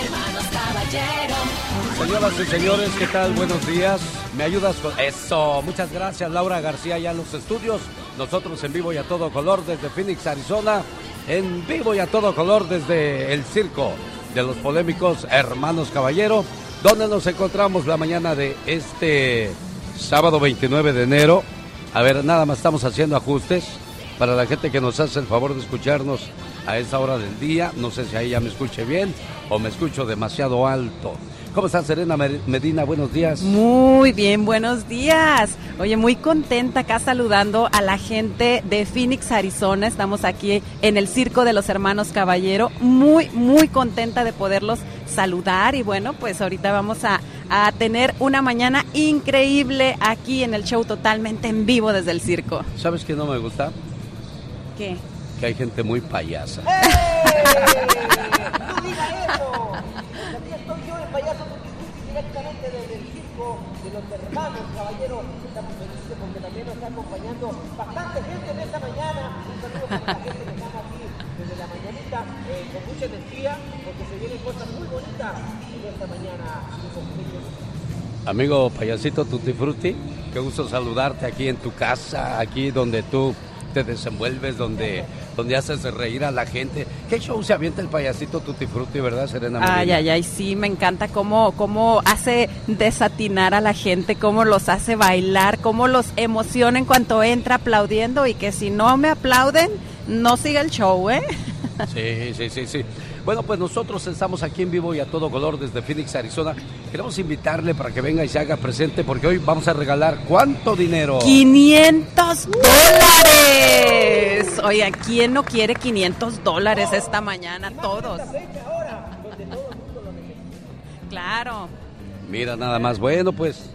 hermanos caballero. Señoras y señores, ¿qué tal? Buenos días. ¿Me ayudas con eso? Muchas gracias, Laura García, ya en los estudios. Nosotros en vivo y a todo color desde Phoenix, Arizona. En vivo y a todo color desde el circo de los polémicos Hermanos Caballero, donde nos encontramos la mañana de este sábado 29 de enero. A ver, nada más estamos haciendo ajustes para la gente que nos hace el favor de escucharnos a esa hora del día. No sé si ahí ya me escuche bien o me escucho demasiado alto. ¿Cómo estás, Serena Medina? Buenos días. Muy bien, buenos días. Oye, muy contenta acá saludando a la gente de Phoenix, Arizona. Estamos aquí en el Circo de los Hermanos Caballero. Muy, muy contenta de poderlos saludar. Y bueno, pues ahorita vamos a, a tener una mañana increíble aquí en el show totalmente en vivo desde el circo. ¿Sabes qué no me gusta? ¿Qué? Que hay gente muy payasa. ¡No diga eso! Aquí estoy yo, el payaso Tutti directamente desde el circo de los hermanos, caballero. Estamos felices porque también nos está acompañando bastante gente en esta mañana. Un saludo para la gente que está aquí desde la mañanita eh, con mucha energía porque se vienen cosas muy bonitas en esta mañana. Amigo payasito Tutti Frutti, qué gusto saludarte aquí en tu casa, aquí donde tú te desenvuelves, donde, donde haces reír a la gente. ¿Qué show se avienta el payasito Tutti Frutti, verdad, Serena? Ay, ay, ay, sí, me encanta cómo, cómo hace desatinar a la gente, cómo los hace bailar, cómo los emociona en cuanto entra aplaudiendo y que si no me aplauden, no siga el show, ¿eh? Sí, sí, sí, sí. Bueno, pues nosotros estamos aquí en vivo y a todo color desde Phoenix, Arizona. Queremos invitarle para que venga y se haga presente porque hoy vamos a regalar ¿cuánto dinero? 500 dólares. Oiga, ¿quién no quiere 500 dólares esta mañana? Todos. Claro. Mira nada más. Bueno, pues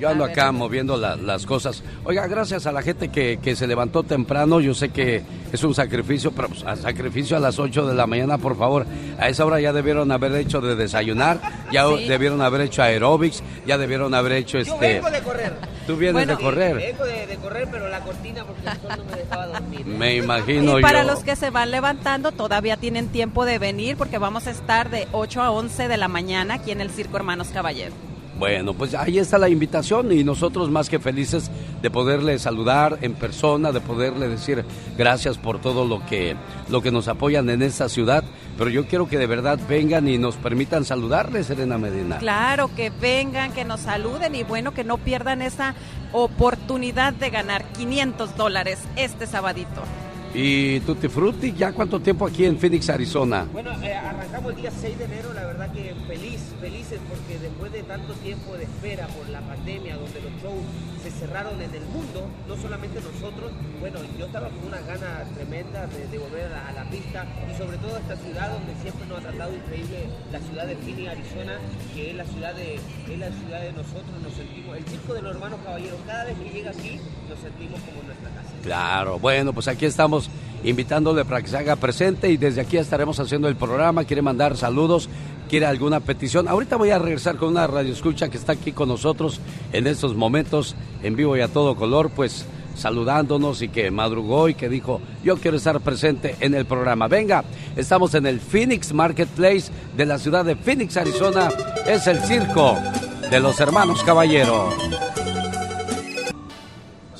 yo ando acá moviendo la- las cosas. Oiga, gracias a la gente que, que se levantó temprano. Yo sé que es un sacrificio, pero pues, a sacrificio a las 8 de la mañana, por favor. A esa hora ya debieron haber hecho de desayunar, ya Sí. debieron haber hecho aeróbics, ya debieron haber hecho Yo este... vengo de correr. Tú vienes Bueno, de correr. Vengo de, de correr, pero la cortina porque el sol no me dejaba dormir. Me imagino Y para yo. los que se van levantando, todavía tienen tiempo de venir porque vamos a estar de 8 a 11 de la mañana aquí en el Circo Hermanos Caballero. Bueno, pues ahí está la invitación y nosotros más que felices de poderle saludar en persona, de poderle decir gracias por todo lo que lo que nos apoyan en esta ciudad, pero yo quiero que de verdad vengan y nos permitan saludarle, Serena Medina. Claro, que vengan, que nos saluden y bueno, que no pierdan esa oportunidad de ganar 500 dólares este sabadito. Y Tutti Frutti, ¿ya cuánto tiempo aquí en Phoenix, Arizona? Bueno, eh, arrancamos el día 6 de enero, la verdad que feliz, felices porque después de tanto tiempo de espera por la pandemia, donde los shows se cerraron en el mundo, no solamente nosotros, bueno, yo estaba con una gana tremenda de, de volver a la, a la pista y sobre todo a esta ciudad donde siempre nos ha tratado increíble, la ciudad de Phoenix, Arizona, que es la ciudad de, es la ciudad de nosotros, nos sentimos, el circo de los hermanos caballeros, cada vez que llega aquí nos sentimos como en nuestra casa. Claro, bueno, pues aquí estamos invitándole para que se haga presente y desde aquí estaremos haciendo el programa. Quiere mandar saludos, quiere alguna petición. Ahorita voy a regresar con una radioescucha que está aquí con nosotros en estos momentos, en vivo y a todo color, pues saludándonos y que madrugó y que dijo, yo quiero estar presente en el programa. Venga, estamos en el Phoenix Marketplace de la ciudad de Phoenix, Arizona. Es el circo de los hermanos Caballero.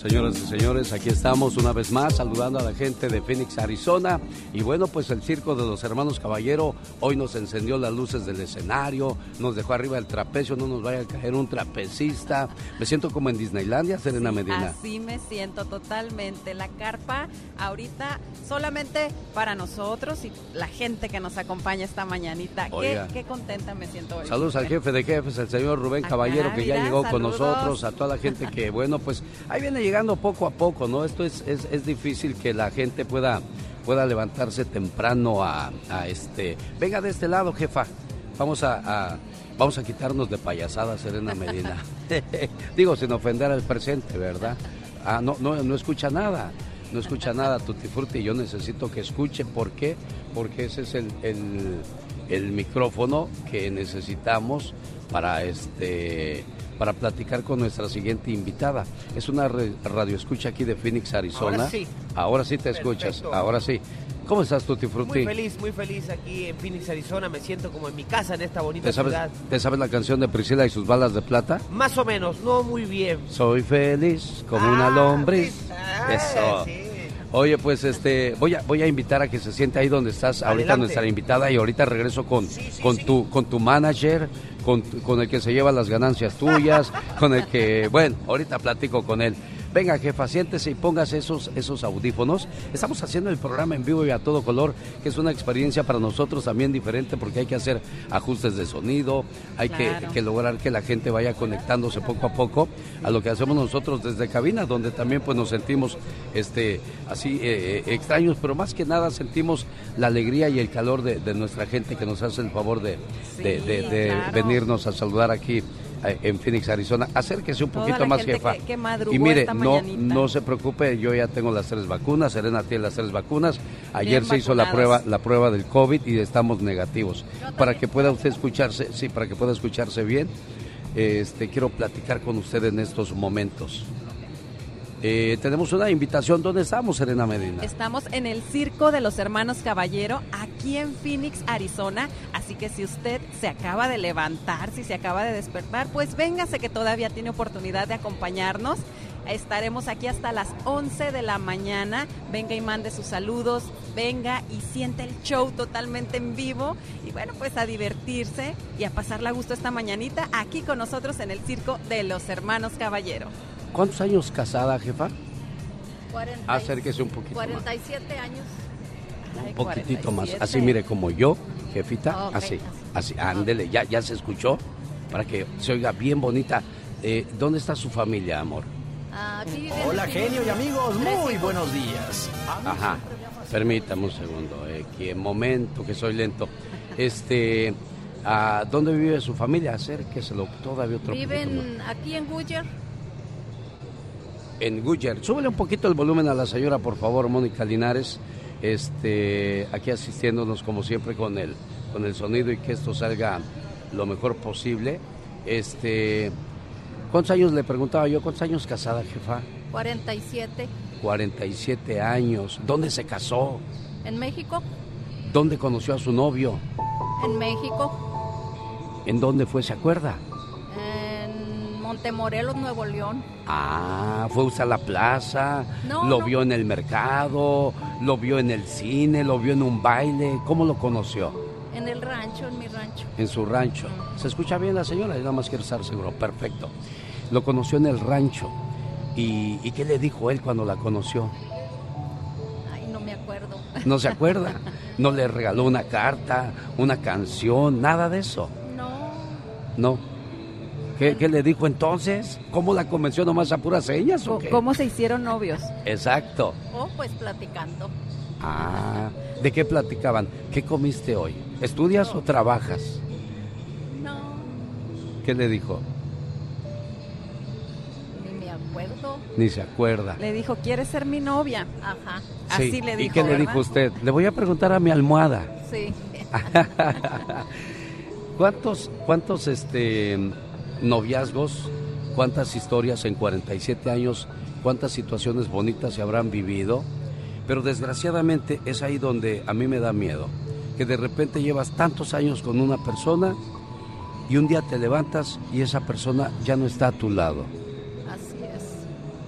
Señoras y señores, aquí estamos una vez más saludando a la gente de Phoenix, Arizona. Y bueno, pues el circo de los hermanos Caballero hoy nos encendió las luces del escenario, nos dejó arriba el trapecio, no nos vaya a caer un trapecista. Me siento como en Disneylandia, Serena Medina. Así me siento totalmente. La carpa ahorita solamente para nosotros y la gente que nos acompaña esta mañanita. Qué, contenta me siento hoy. Saludos al jefe de jefes, el señor Rubén Caballero, que ya llegó con nosotros, a toda la gente que, bueno, pues ahí viene llegando poco a poco, ¿no? Esto es, es, es difícil que la gente pueda, pueda levantarse temprano a, a este... Venga de este lado, jefa. Vamos a, a- vamos a quitarnos de payasada, Serena Medina. Digo, sin ofender al presente, ¿verdad? Ah, no, no, no escucha nada. No escucha nada, Tutti Frutti. Yo necesito que escuche. ¿Por qué? Porque ese es el, el, el micrófono que necesitamos para este para platicar con nuestra siguiente invitada. Es una re- radio escucha aquí de Phoenix, Arizona. Ahora sí. Ahora sí te escuchas, ahora sí. ¿Cómo estás, Tutti Frutti? Muy feliz, muy feliz aquí en Phoenix, Arizona. Me siento como en mi casa en esta bonita ¿Te sabes, ciudad. ¿Te sabes la canción de Priscila y sus balas de plata? Más o menos, no muy bien. Soy feliz como una Ah, lombriz. ah, Eso. sí. Oye, pues este, voy a, voy a invitar a que se siente ahí donde estás, ahorita nuestra invitada, y ahorita regreso con, Sí, sí, con tu, con tu manager, con, con el que se lleva las ganancias tuyas, con el que, bueno, ahorita platico con él. Venga, jefa, siéntese y póngase esos, esos audífonos. Estamos haciendo el programa en vivo y a todo color, que es una experiencia para nosotros también diferente porque hay que hacer ajustes de sonido, hay que, Claro. que lograr que la gente vaya conectándose poco a poco a lo que hacemos nosotros desde cabina, donde también pues nos sentimos este así eh, eh, extraños, pero más que nada sentimos la alegría y el calor de, de nuestra gente que nos hace el favor de, de- Sí, de- de claro. venirnos a saludar aquí en Phoenix, Arizona. Acérquese un Toda poquito más, jefa. que- que madrugó y mire, esta no, mañanita. no se preocupe, yo ya tengo las tres vacunas, Serena tiene las tres vacunas. Ayer Bien se hizo la prueba, la prueba del COVID y estamos negativos. Para que pueda usted escucharse, sí, para que pueda escucharse bien, este, quiero platicar con usted en estos momentos. Eh, tenemos una invitación. ¿Dónde estamos, Serena Medina? Estamos en el Circo de los Hermanos Caballero, aquí en Phoenix, Arizona. Así que si usted se acaba de levantar, si se acaba de despertar, pues véngase que todavía tiene oportunidad de acompañarnos. Estaremos aquí hasta las 11 de la mañana. Venga y mande sus saludos, venga y siente el show totalmente en vivo. Y bueno, pues a divertirse y a pasarla a gusto esta mañanita aquí con nosotros en el Circo de los Hermanos Caballero. ¿Cuántos años casada, jefa? 40 Acérquese un poquito más. 47 años. Ay, Un poquitito más. 47. Así, mire, como yo, jefita. Ok. Así, así. Ándele, ya, ya se escuchó. Para que se oiga bien bonita. Eh, ¿Dónde está su familia, amor? Ah, Aquí Hola genio y amigos, muy hijos. buenos días. Ajá. Permítame un segundo, eh, que momento, que soy lento. Este, ¿a ¿dónde vive su familia? Acérqueselo todavía otro poquito más. Viven aquí en Guyer. En Guyer. Súbele un poquito el volumen a la señora, por favor, Mónica Linares. Este, aquí asistiéndonos como siempre con el, con el sonido y que esto salga lo mejor posible. Este, ¿cuántos años le preguntaba yo? ¿Cuántos años casada, jefa? 47 47 años. ¿Dónde se casó? en México. ¿Dónde conoció a su novio? En México. ¿En dónde fue? ¿Se acuerda? Montemorelos, Nuevo León. Ah, fue usted a la plaza, No, lo no. vio en el mercado, lo vio en el cine, lo vio en un baile. ¿Cómo lo conoció? En el rancho, en mi rancho. En su rancho. ¿Se escucha bien la señora? Yo nada más quiero estar seguro. Perfecto. Lo conoció en el rancho. ¿Y, y qué le dijo él cuando la conoció? Ay, no me acuerdo. ¿No se acuerda? ¿No le regaló una carta, una canción, nada de eso? No. No. ¿Qué, qué le dijo entonces? ¿Cómo la convenció nomás a puras señas o qué? ¿Cómo se hicieron novios? Exacto. Oh, pues platicando. Ah, ¿de qué platicaban? ¿Qué comiste hoy? ¿Estudias o trabajas? No, ¿Qué le dijo? ni me acuerdo. Ni se acuerda. Le dijo, ¿quieres ser mi novia? Ajá, Así Sí. le ¿Y dijo, qué le dijo usted? Le voy a preguntar a mi almohada. sí. ¿Cuántos, cuántos este, noviazgos, cuántas historias en 47 años, cuántas situaciones bonitas se habrán vivido? Pero desgraciadamente es ahí donde a mí me da miedo, que de repente llevas tantos años con una persona y un día te levantas y esa persona ya no está a tu lado. Así es.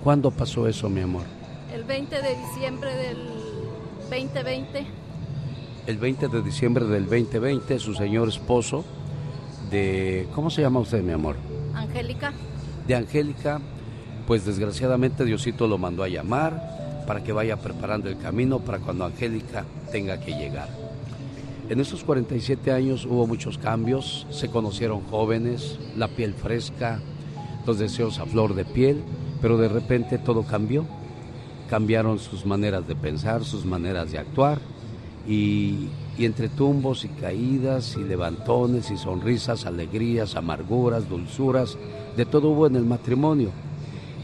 ¿Cuándo pasó eso, mi amor? El 20 de diciembre del 2020. El 20 de diciembre del 2020, su señor esposo de... ¿Cómo se llama usted, mi amor? Angélica. de Angélica, pues desgraciadamente Diosito lo mandó a llamar para que vaya preparando el camino para cuando Angélica tenga que llegar. En estos 47 años hubo muchos cambios, se conocieron jóvenes, la piel fresca, los deseos a flor de piel, pero de repente todo cambió. Cambiaron sus maneras de pensar, sus maneras de actuar y, y entre tumbos y caídas y levantones y sonrisas, alegrías, amarguras, dulzuras, de todo hubo en el matrimonio.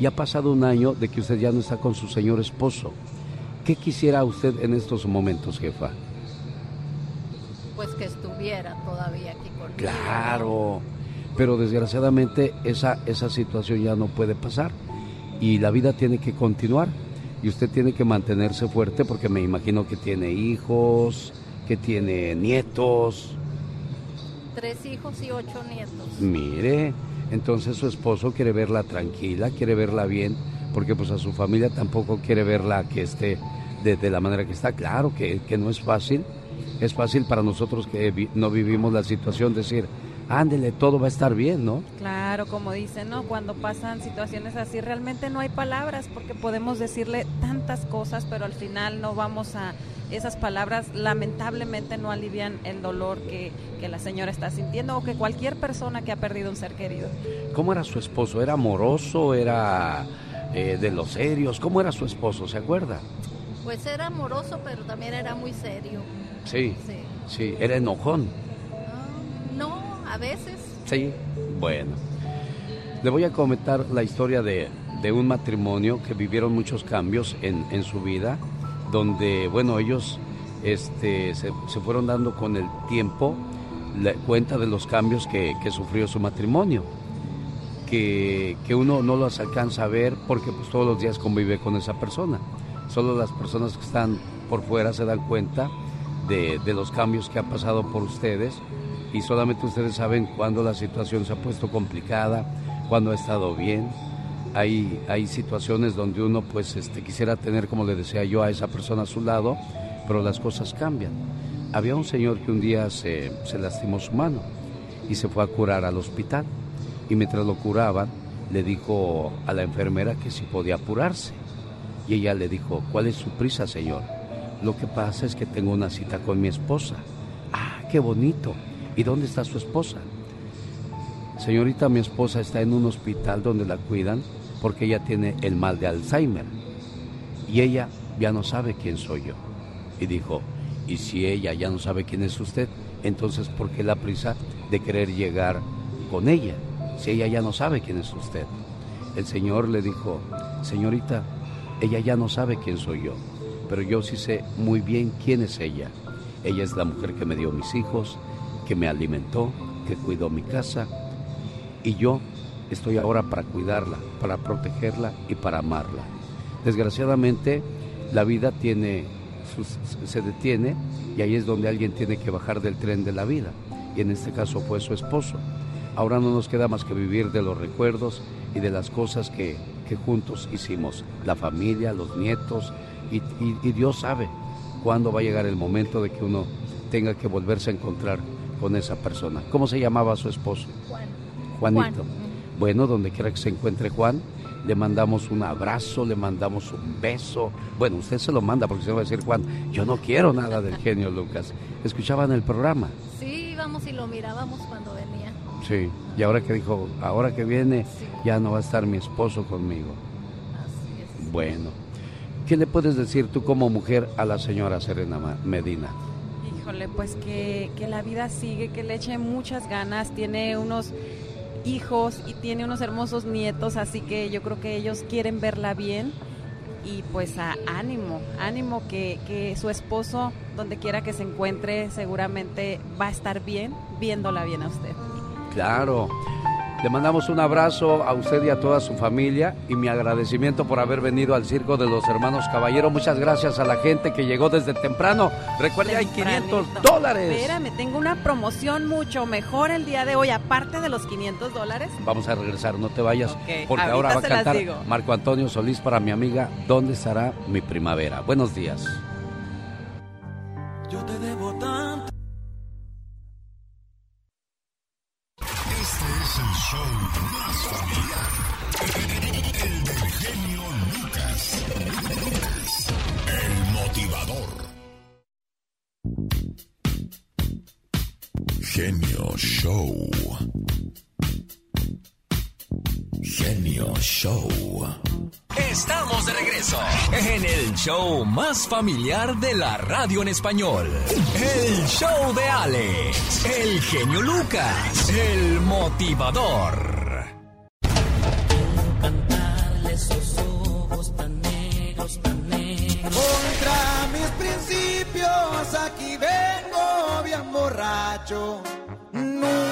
Y ha pasado un año de que usted ya no está con su señor esposo. ¿Qué quisiera usted en estos momentos, jefa? Pues que estuviera todavía aquí conmigo. Claro, pero desgraciadamente esa, esa situación ya no puede pasar y la vida tiene que continuar. y usted tiene que mantenerse fuerte porque me imagino que tiene hijos, que tiene nietos. Tres hijos y ocho nietos. Mire, entonces su esposo quiere verla tranquila, quiere verla bien, porque pues a su familia tampoco quiere verla que esté de, la manera que está. Claro que, que, no es fácil, es fácil para nosotros que no vivimos la situación decir, ándele, todo va a estar bien, ¿no? Claro, como dicen, ¿no? Cuando pasan situaciones así, realmente no hay palabras porque podemos decirle tantas cosas, pero al final no vamos a... Esas palabras lamentablemente no alivian el dolor que, que la señora está sintiendo o que cualquier persona que ha perdido un ser querido. ¿Cómo era su esposo? ¿Era amoroso? ¿Era eh, de los serios? ¿Cómo era su esposo? ¿Se acuerda? Pues era amoroso, pero también era muy serio. Sí. Sí, sí. era enojón. Ah, no, a veces. Sí, bueno. Le voy a comentar la historia de, de un matrimonio que vivieron muchos cambios en, en su vida, donde, bueno, ellos este, se, se, fueron dando con el tiempo cuenta de los cambios que, que sufrió su matrimonio. Que, que, uno no los alcanza a ver porque pues todos los días convive con esa persona. Solo las personas que están por fuera se dan cuenta de, de los cambios que ha pasado por ustedes y solamente ustedes saben cuándo la situación se ha puesto complicada, cuándo ha estado bien. Hay, hay situaciones donde uno pues este, quisiera tener, como le decía yo, a esa persona a su lado, pero las cosas cambian. Había un señor que un día se, se lastimó su mano y se fue a curar al hospital. Y mientras lo curaban, le dijo a la enfermera que si podía apurarse. Y ella le dijo, ¿cuál es su prisa, señor? Lo que pasa es que tengo una cita con mi esposa. Ah, qué bonito. ¿Y dónde está su esposa? Señorita, mi esposa está en un hospital donde la cuidan porque ella tiene el mal de Alzheimer. Y ella ya no sabe quién soy yo. Y dijo, y si ella ya no sabe quién es usted, entonces ¿por qué la prisa de querer llegar con ella? Si ella ya no sabe quién es usted. El Señor le dijo, señorita, ella ya no sabe quién soy yo, pero yo sí sé muy bien quién es ella. Ella es la mujer que me dio mis hijos, que me alimentó, que cuidó mi casa, y yo estoy ahora para cuidarla, para protegerla y para amarla. Desgraciadamente, la vida tiene se detiene y ahí es donde alguien tiene que bajar del tren de la vida. Y en este caso fue su esposo. Ahora no nos queda más que vivir de los recuerdos y de las cosas que, que juntos hicimos, la familia, los nietos, y, y, y, Dios sabe cuándo va a llegar el momento de que uno tenga que volverse a encontrar con esa persona. ¿Cómo se llamaba su esposo? Juan. Juanito. Juan. Bueno, donde quiera que se encuentre Juan, le mandamos un abrazo, le mandamos un beso. Bueno, usted se lo manda porque se va a decir Juan, yo no quiero nada del genio Lucas. ¿Escuchaban el programa? Sí, íbamos y lo mirábamos cuando venía. Sí, y ahora que dijo, ahora que viene, sí. ya no va a estar mi esposo conmigo. Así es. Bueno, ¿qué le puedes decir tú como mujer a la señora Serena Medina? Híjole, pues que, que la vida sigue, que le eche muchas ganas, tiene unos hijos y tiene unos hermosos nietos, así que yo creo que ellos quieren verla bien y pues a ánimo, ánimo que, que, su esposo, donde quiera que se encuentre, seguramente va a estar bien viéndola bien a usted. Claro. Le mandamos un abrazo a usted y a toda su familia y mi agradecimiento por haber venido al Circo de los Hermanos Caballero. Muchas gracias a la gente que llegó desde temprano. Recuerde, hay 500 dólares. Espérame, tengo una promoción mucho mejor el día de hoy, aparte de los 500 dólares. Vamos a regresar, no te vayas, okay, porque ahora va a cantar Marco Antonio Solís para mi amiga ¿Dónde estará mi primavera? Buenos días. Yo te debo Show. Genio Show. Estamos de regreso en el show más familiar de la radio en español. El show de Alex, el genio Lucas, el motivador. Cantarle esos ojos tan negros, tan negros. Contra mis principios aquí vengo bien borracho. Nunca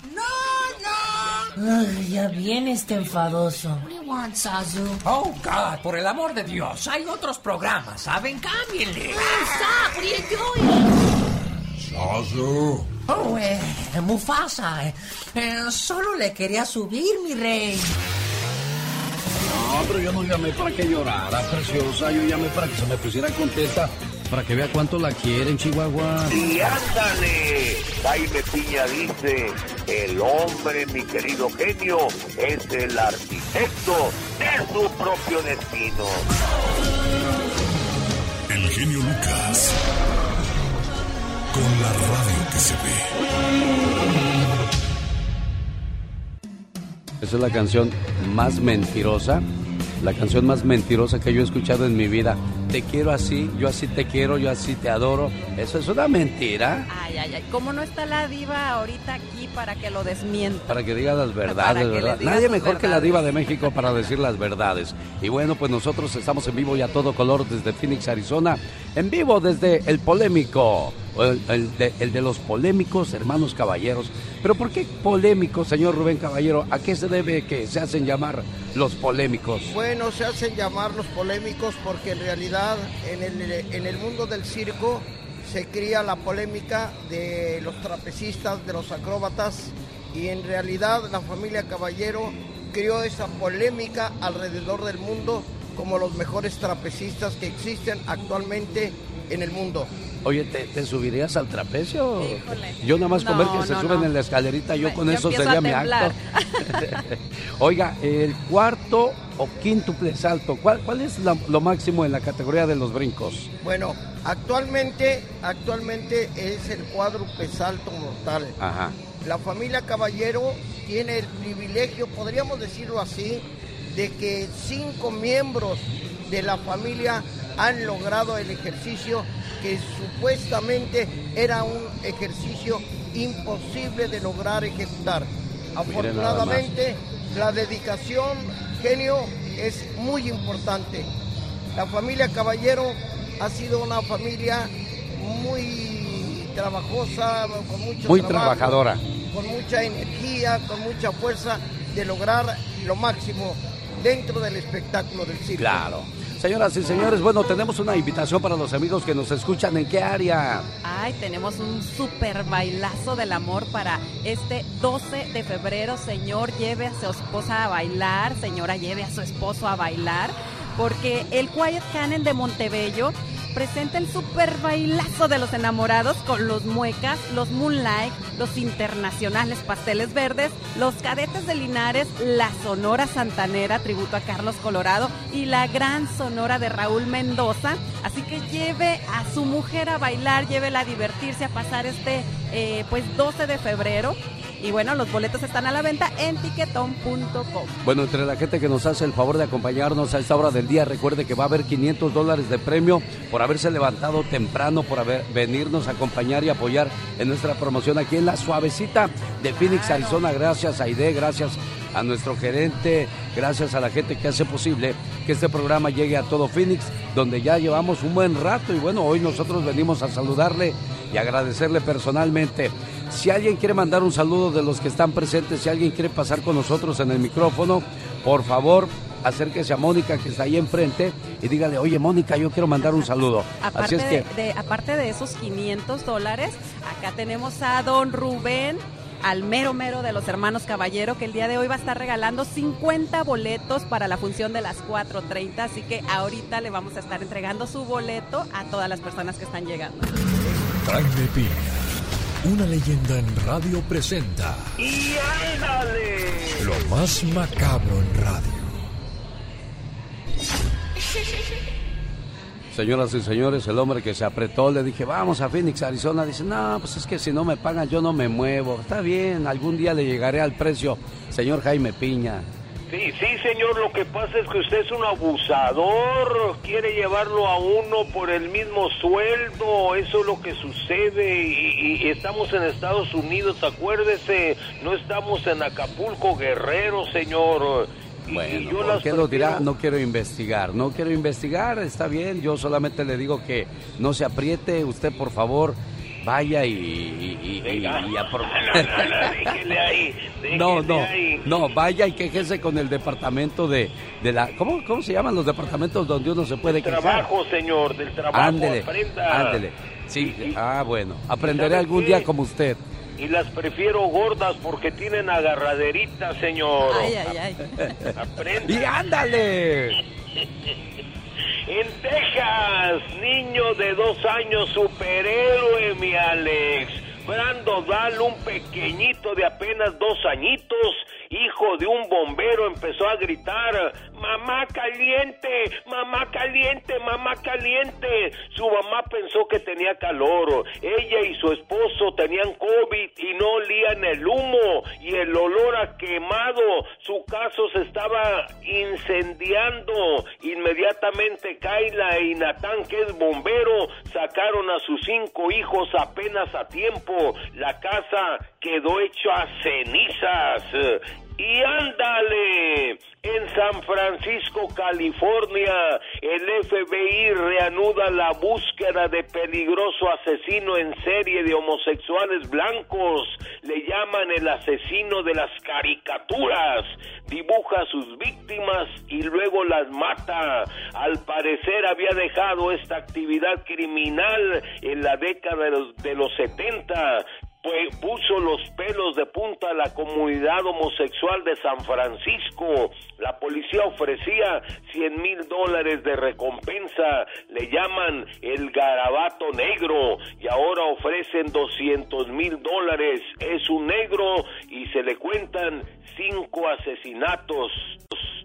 Ay, ya viene este enfadoso. What do you want, Sazu? Oh, God, por el amor de Dios. Hay otros programas, ¿saben? Cámbienle. Stop, what are you doing? Sazu. Oh, eh, Mufasa. eh, eh, solo le quería subir, mi rey. No, pero yo no llamé para que llorara, preciosa. Yo llamé para que se me pusiera contenta. Para que vea cuánto la quieren, Chihuahua. Y ándale, Jaime Piña dice, el hombre, mi querido genio, es el arquitecto de su propio destino. El genio Lucas. Con la radio que se ve. Esa es la canción más mentirosa, la canción más mentirosa que yo he escuchado en mi vida. Te quiero así, yo así te quiero, yo así te adoro. Eso es una mentira. Ay, ay, ay. ¿Cómo no está la diva ahorita aquí para que lo desmienta? Para que diga las verdades, ¿verdad? Nadie mejor que la diva de México para decir las verdades. Y bueno, pues nosotros estamos en vivo y a todo color desde Phoenix, Arizona. En vivo desde El Polémico. el de, el de los polémicos hermanos caballeros. Pero ¿por qué polémicos, señor Rubén Caballero? ¿A qué se debe que se hacen llamar los polémicos? Bueno, se hacen llamar los polémicos porque en realidad en el, en el mundo del circo se cría la polémica de los trapecistas, de los acróbatas y en realidad la familia Caballero crió esa polémica alrededor del mundo como los mejores trapecistas que existen actualmente en el mundo. Oye, ¿te, te subirías al trapecio? Híjole. Yo nada más No, que se no, suben no. en la escalerita, yo Me- con yo eso sería mi acto. Oiga, el cuarto o quíntuple salto, ¿cuál, cuál es la- lo máximo en la categoría de los brincos? Bueno, actualmente, actualmente es el cuádruple salto mortal. Ajá. La familia Caballero tiene el privilegio, podríamos decirlo así, de que cinco miembros de la familia han logrado el ejercicio que supuestamente era un ejercicio imposible de lograr ejecutar. Afortunadamente, la dedicación, genio, es muy importante. La familia Caballero ha sido una familia muy trabajosa, con mucho Muy trabajo, trabajadora. con mucha energía, con mucha fuerza de lograr lo máximo dentro del espectáculo del circo. Claro. Señoras y señores, bueno, tenemos una invitación para los amigos que nos escuchan. ¿En qué área? Ay, tenemos un super bailazo del amor para este 12 de febrero. Señor, lleve a su esposa a bailar. Señora, lleve a su esposo a bailar. Porque el Quiet Cannon de Montebello presenta el super bailazo de los enamorados con los muecas, los Moonlight, los internacionales pasteles verdes, los cadetes de Linares, la Sonora Santanera, tributo a Carlos Colorado, y la gran Sonora de Raúl Mendoza. Así que lleve a su mujer a bailar, llévela a divertirse, a pasar este eh, pues 12 de febrero. Y bueno, los boletos están a la venta en tiquetón.com. Bueno, entre la gente que nos hace el favor de acompañarnos a esta hora del día, recuerde que va a haber 500 dólares de premio por haberse levantado temprano, por haber, venirnos a acompañar y apoyar en nuestra promoción aquí en la suavecita de Phoenix, Arizona. Gracias Aide, gracias a nuestro gerente, gracias a la gente que hace posible que este programa llegue a todo Phoenix, donde ya llevamos un buen rato y bueno, hoy nosotros venimos a saludarle y agradecerle personalmente. Si alguien quiere mandar un saludo de los que están presentes, si alguien quiere pasar con nosotros en el micrófono, por favor, acérquese a Mónica que está ahí enfrente y dígale, oye Mónica, yo quiero mandar un saludo. Aparte, Así es que, de, de- aparte de esos 500 dólares, acá tenemos a don Rubén, al mero mero de los hermanos Caballero, que el día de hoy va a estar regalando 50 boletos para la función de las 4.30. Así que ahorita le vamos a estar entregando su boleto a todas las personas que están llegando. Jaime Piña, una leyenda en radio presenta ¡Y ándale! lo más macabro en radio. señoras y señores, el hombre que se apretó, le dije, vamos a Phoenix, Arizona. Dice, no, pues es que si no me pagan, yo no me muevo. Está bien, algún día le llegaré al precio, señor Jaime Piña. Sí, sí, señor, lo que pasa es que usted es un abusador, quiere llevarlo a uno por el mismo sueldo, eso es lo que sucede y, y estamos en Estados Unidos, acuérdese, no estamos en Acapulco, Guerrero, señor. Bueno, yo ¿por las qué lo dirá? No quiero investigar, no quiero investigar, está bien, yo solamente le digo que no se apriete, usted por favor vaya y... y- y- y- apro- No, no, no, ahí, vaya y quejese con el departamento de, de la... ¿cómo, ¿Cómo se llaman los departamentos donde uno se puede quejar? Trabajo, señor, del trabajo, Ándele, ándele. Sí, ah, bueno, aprenderé ¿sabe algún qué? día como usted. Y las prefiero gordas porque tienen agarraderita, señor. Ay, ay, ay. Aprenda. ¡Y ándale! En Texas, niño de dos años, superhéroe, mi Alex. Brando Dal, un pequeñito de apenas dos añitos, de un bombero, empezó a gritar, mamá caliente, mamá caliente, mamá caliente. Su mamá pensó que tenía calor. Ella y su esposo tenían COVID y no olían el humo y el olor a quemado. Su caso se estaba incendiando. Inmediatamente Kaila y Natán, que es bombero, sacaron a sus cinco hijos apenas a tiempo. La casa quedó hecha cenizas. Y ándale, en San Francisco, California, el FBI reanuda la búsqueda de peligroso asesino en serie de homosexuales blancos. Le llaman el asesino de las caricaturas. Dibuja a sus víctimas y luego las mata. Al parecer había dejado esta actividad criminal en la década de los, de los 70 pues puso los pelos de punta a la comunidad homosexual de San Francisco. La policía ofrecía 100 mil dólares de recompensa, le llaman el garabato negro y ahora ofrecen 200 mil dólares. Es un negro y se le cuentan cinco asesinatos.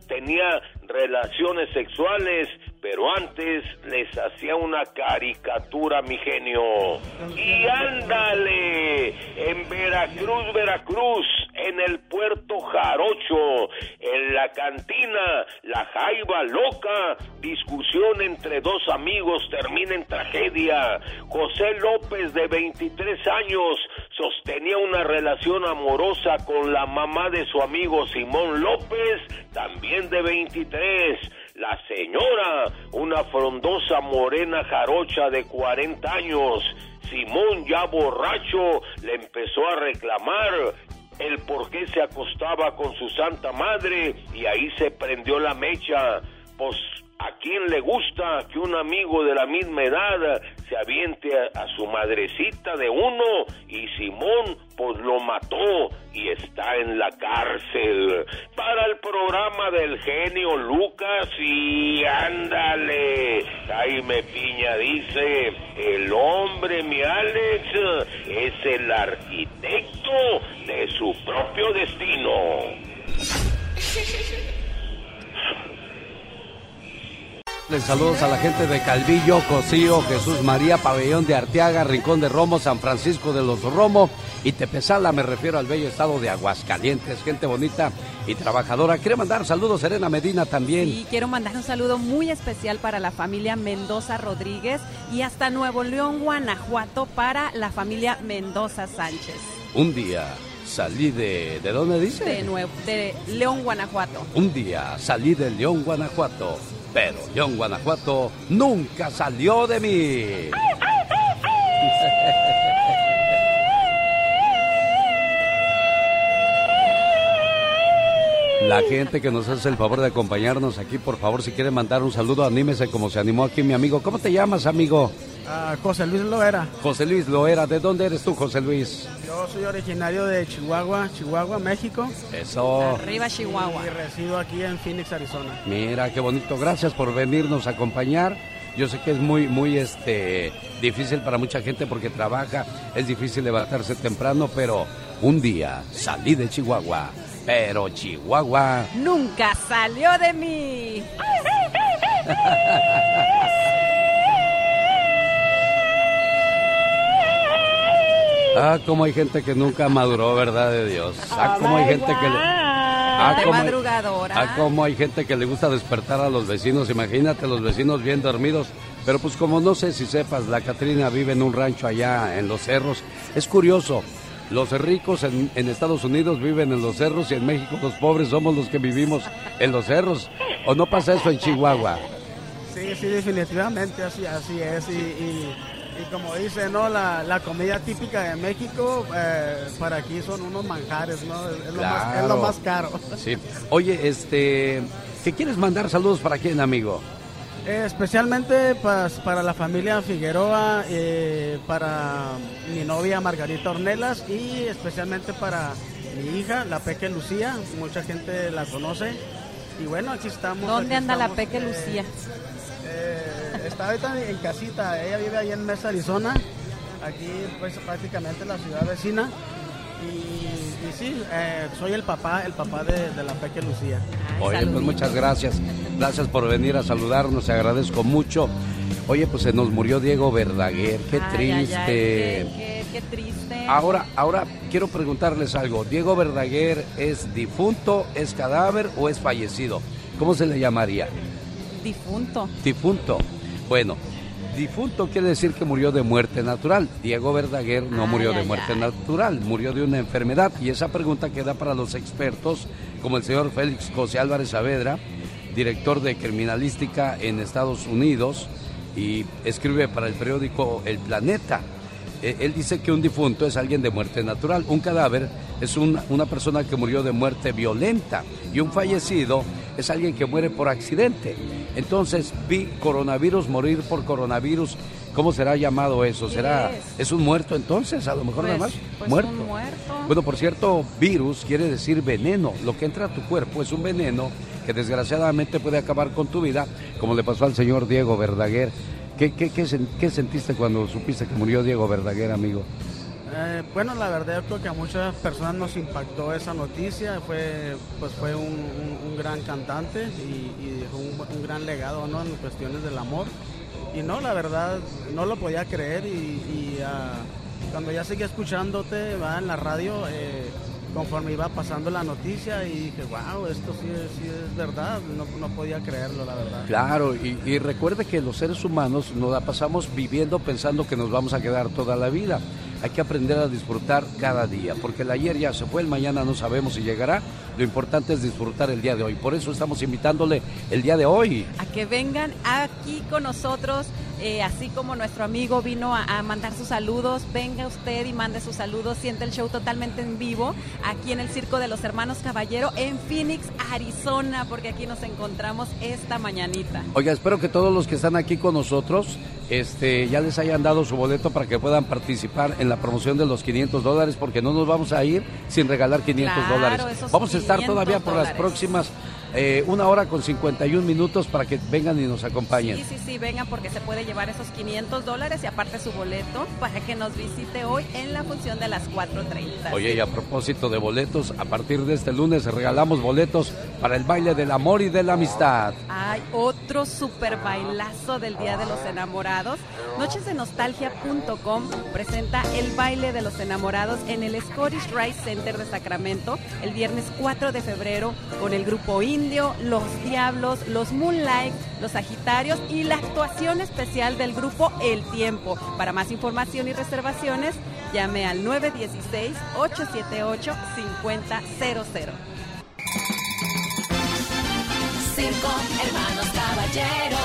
Tenía relaciones sexuales, pero antes les hacía una caricatura, mi genio. Y ándale, en Veracruz, Veracruz, en el puerto Jarocho, en la cantina, la jaiba loca, discusión entre dos amigos termina en tragedia. José López, de 23 años, sostenía una relación amorosa con la mamá de su amigo Simón López, también de 23. La señora, una frondosa morena jarocha de 40 años, Simón ya borracho, le empezó a reclamar el por qué se acostaba con su santa madre y ahí se prendió la mecha. Pues a quién le gusta que un amigo de la misma edad se aviente a, su madrecita de uno y Simón pues lo mató y está en la cárcel. Para el programa del genio Lucas y ándale, Jaime Piña dice, el hombre mi Alex es el arquitecto de su propio destino. Les saludos a la gente de Calvillo, Cocío, Jesús María, Pabellón de Arteaga, Rincón de Romo, San Francisco de los Romo y Tepezala, me refiero al bello estado de Aguascalientes, gente bonita y trabajadora. Quiere mandar saludos Serena Medina también. Y quiero mandar un saludo muy especial para la familia Mendoza Rodríguez y hasta Nuevo León, Guanajuato, para la familia Mendoza Sánchez. Un día salí de... ¿De dónde dice? De, Nuevo, de León, Guanajuato. Un día salí de León, Guanajuato, pero León, Guanajuato nunca salió de mí. La gente que nos hace el favor de acompañarnos aquí, por favor, si quiere mandar un saludo, anímese como se animó aquí mi amigo. ¿Cómo te llamas, amigo? Ah, José Luis Loera. José Luis Loera. ¿De dónde eres tú, José Luis? Yo soy originario de Chihuahua, Chihuahua, México. Eso. Arriba Chihuahua. Y resido aquí en Phoenix, Arizona. Mira, qué bonito. Gracias por venirnos a acompañar. Yo sé que es muy, muy este, difícil para mucha gente porque trabaja, es difícil levantarse temprano, pero un día salí de Chihuahua, pero Chihuahua Nunca salió de mí. Ah, como hay gente que nunca maduró, ¿verdad de Dios? Ah, como hay gente que le... Ah, de cómo hay- madrugadora. Ah, como hay gente que le gusta despertar a los vecinos. Imagínate los vecinos bien dormidos. Pero pues como no sé si sepas, la Catrina vive en un rancho allá en los cerros. Es curioso. los ricos en, en Estados Unidos viven en los cerros y en México los pobres somos los que vivimos en los cerros. ¿O no pasa eso en Chihuahua? Sí, sí, definitivamente así, así es. Y, y- y como dice, ¿no? La, la comida típica de México eh, para aquí son unos manjares, ¿no? Es, lo, más, es lo más caro. Sí. Oye, este, ¿qué quieres mandar saludos para quién, amigo? Eh, especialmente para la familia Figueroa, eh, para mi novia Margarita Ornelas y especialmente para mi hija, la Peque Lucía. Mucha gente la conoce. Y bueno, aquí estamos. ¿Dónde aquí anda la Peque eh, Lucía? eh, está ahorita en casita, ella vive ahí en Mesa, Arizona, aquí pues prácticamente la ciudad vecina. Y, y sí, eh, soy el papá, el papá de, de la Peque Lucía. Oye, pues muchas gracias. Gracias por venir a saludarnos, te agradezco mucho. Oye, pues se nos murió Diego Verdaguer, qué Ay, triste. ay, ay, qué, qué- qué triste. Ahora, ahora quiero preguntarles algo. ¿Diego Verdaguer es difunto, es cadáver o es fallecido? ¿Cómo se le llamaría? Difunto. Difunto. Bueno, difunto quiere decir que murió de muerte natural. Diego Verdaguer no Ay, murió de ay, muerte ay. natural, murió de una enfermedad. Y esa pregunta queda para los expertos, como el señor Félix José Álvarez Saavedra, director de criminalística en Estados Unidos y escribe para el periódico El Planeta. Eh, Él dice que un difunto es alguien de muerte natural, un cadáver es un- una persona que murió de muerte violenta y un fallecido es alguien que muere por accidente. Entonces, vi coronavirus morir por coronavirus. ¿Cómo será llamado eso? ¿Será es? es un muerto entonces? A lo mejor nada Pues- más pues muerto. un muerto. Bueno, por cierto, virus quiere decir veneno. Lo que entra a tu cuerpo es un veneno que desgraciadamente puede acabar con tu vida, como le pasó al señor Diego Verdaguer. ¿Qué, qué, qué, qué sentiste cuando supiste que murió Diego Verdaguer, amigo? Eh, bueno, la verdad creo que a muchas personas nos impactó esa noticia. Fue, pues fue un, gran cantante y, dejó un, gran legado, ¿no? En cuestiones del amor. Y no, la verdad, no lo podía creer y, ah, cuando ya seguía escuchándote va en la radio, eh, conforme iba pasando la noticia y dije, wow, esto sí, es- sí es verdad. No, no podía creerlo, la verdad. Claro, y, y recuerde que los seres humanos nos la pasamos viviendo pensando que nos vamos a quedar toda la vida. Hay que aprender a disfrutar cada día, porque el ayer ya se fue, el mañana no sabemos si llegará. Lo importante es disfrutar el día de hoy. Por eso estamos invitándole el día de hoy. a que vengan aquí con nosotros, eh, así como nuestro amigo vino a, a mandar sus saludos, venga usted y mande sus saludos, siente el show totalmente en vivo, aquí en el Circo de los Hermanos Caballero, en Phoenix, Arizona, porque aquí nos encontramos esta mañanita. Oiga, espero que todos los que están aquí con nosotros este, ya les hayan dado su boleto para que puedan participar en la promoción de los 500 dólares, porque no nos vamos a ir sin regalar 500 Claro, dólares. Vamos a estar 500 todavía por las próximas eh, una hora con 51 minutos para que vengan y nos acompañen. Sí, sí, sí, vengan porque se puede llevar esos 500 dólares y aparte su boleto para que nos visite hoy en la función de las 4.30. Oye, y a propósito de boletos, a partir de este lunes regalamos boletos para el baile del amor y de la amistad. Hay otro super bailazo del Día de los Enamorados. Nochesdenostalgia.com presenta el baile de los enamorados en el Scottish Rite Center de Sacramento el viernes 4 de febrero con el grupo Los Diablos, Los Moonlight, Los Sagitarios y la actuación especial del grupo El Tiempo. Para más información y reservaciones, llame al 916-878-5000. Circo, hermanos caballero.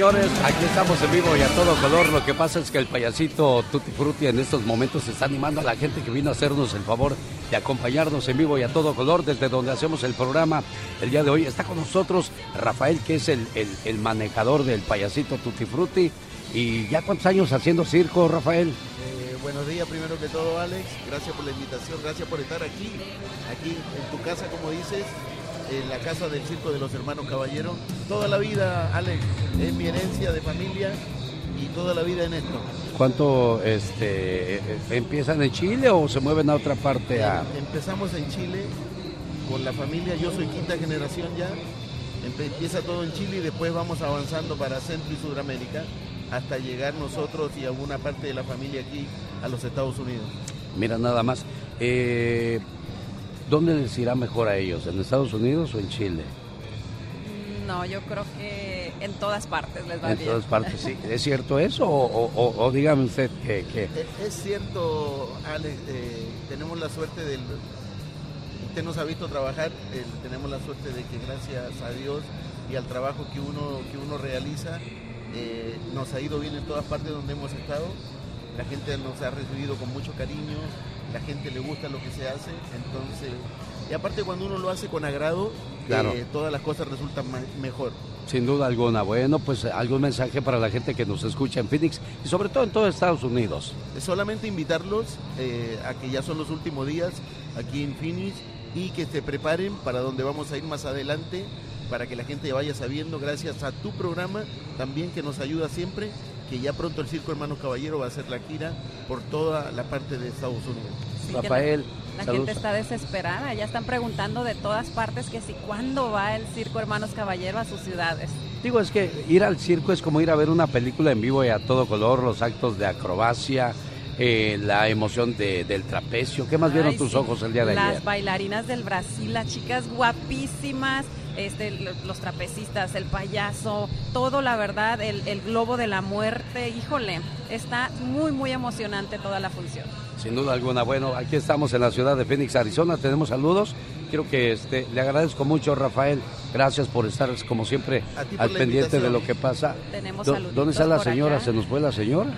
Señores, aquí estamos en vivo y a todo color. Lo que pasa es que el payasito Tutti Frutti en estos momentos está animando a la gente que vino a hacernos el favor de acompañarnos en vivo y a todo color desde donde hacemos el programa. El día de hoy está con nosotros Rafael, que es el, el- el manejador del payasito Tutti Frutti. ¿Y ya cuántos años haciendo circo, Rafael? Eh, buenos días primero que todo Alex, gracias por la invitación, gracias por estar aquí, aquí en tu casa como dices, en la casa del Circo de los Hermanos Caballeros. Toda la vida Alex, es mi herencia de familia y toda la vida en esto. ¿Cuánto este, eh, empiezan en Chile o se mueven a otra parte? A... Empezamos en Chile con la familia, yo soy quinta generación ya, empieza todo en Chile y después vamos avanzando para Centro y Sudamérica hasta llegar nosotros y alguna parte de la familia aquí a los Estados Unidos. Mira, nada más. eh, ¿Dónde les irá mejor a ellos? ¿En Estados Unidos o en Chile? No, yo creo que en todas partes les va En bien. todas partes, sí. ¿Es cierto eso? O, o- o- o dígame usted que, que- Es cierto, Alex, eh, tenemos la suerte del... Usted nos ha visto trabajar, eh, tenemos la suerte de que gracias a Dios y al trabajo que uno, que uno realiza, eh, nos ha ido bien en todas partes donde hemos estado. La gente nos ha recibido con mucho cariño, la gente le gusta lo que se hace, entonces... Y aparte cuando uno lo hace con agrado, Claro. eh, todas las cosas resultan mejor. Sin duda alguna. Bueno, pues algún mensaje para la gente que nos escucha en Phoenix y sobre todo en todo Estados Unidos. solamente invitarlos eh, a que ya son los últimos días aquí en Phoenix y que se preparen para donde vamos a ir más adelante para que la gente vaya sabiendo gracias a tu programa también que nos ayuda siempre que ya pronto el Circo Hermanos Caballero va a hacer la gira por toda la parte de Estados Unidos. Sí, Rafael, La gente está desesperada, ya están preguntando de todas partes que si cuándo va el Circo Hermanos Caballero a sus ciudades. Digo, es que ir al circo es como ir a ver una película en vivo y a todo color, los actos de acrobacia, eh, la emoción de- del trapecio. ¿Qué más vieron tus sí. ojos el día de Las ayer? bailarinas del Brasil, las chicas guapísimas, este, lo- los trapecistas, el payaso, todo la verdad, el, el globo de la muerte, híjole, está muy muy emocionante toda la función. Sin duda alguna. Bueno, aquí estamos en la ciudad de Phoenix, Arizona. Tenemos saludos. Quiero que este, le agradezco mucho, Rafael. Gracias por estar, como siempre, al pendiente de lo que pasa. Tenemos Do- saluditos ¿Dónde está la señora? ¿Se nos fue la señora?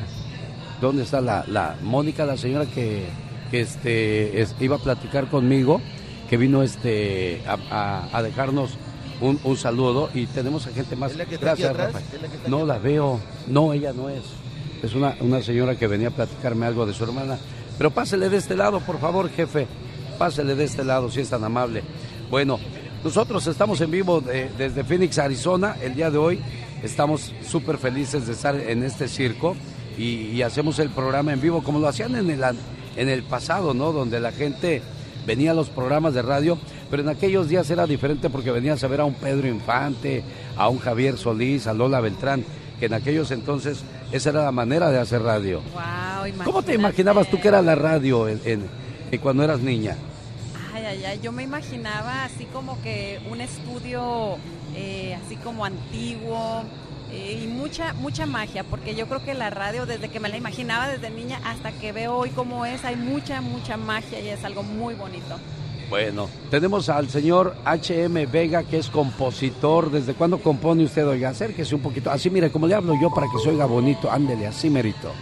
¿Dónde está la, la Mónica, la señora que, que, este, es- iba a platicar conmigo, que vino este, a, a- a dejarnos un, un saludo? Y tenemos a gente más. ¿Es la que está aquí Gracias, atrás? Rafael. ¿Es la que está No aquí la veo. No, ella no es. Es una, una señora que venía a platicarme algo de su hermana. Pero pásele de este lado, por favor, jefe. Pásele de este lado, si es tan amable. Bueno, nosotros estamos en vivo de- desde Phoenix, Arizona. El día de hoy estamos súper felices de estar en este circo y, y hacemos el programa en vivo como lo hacían en el, en el pasado, ¿no? Donde la gente venía a los programas de radio, pero en aquellos días era diferente porque venías a ver a un Pedro Infante, a un Javier Solís, a Lola Beltrán, que en aquellos entonces esa era la manera de hacer radio. Wow, ¿Cómo te imaginabas tú que era la radio en, en- en cuando eras niña? Ay, ay, ay, yo me imaginaba así como que un estudio eh, así como antiguo eh, y mucha, mucha magia, porque yo creo que la radio desde que me la imaginaba desde niña hasta que veo hoy cómo es, hay mucha, mucha magia y es algo muy bonito. Bueno, tenemos al señor HM Vega, que es compositor. ¿Desde cuándo compone usted? Oiga, acérquese un poquito. Así, mire, como le hablo yo para que se oiga bonito. Ándele, así, merito.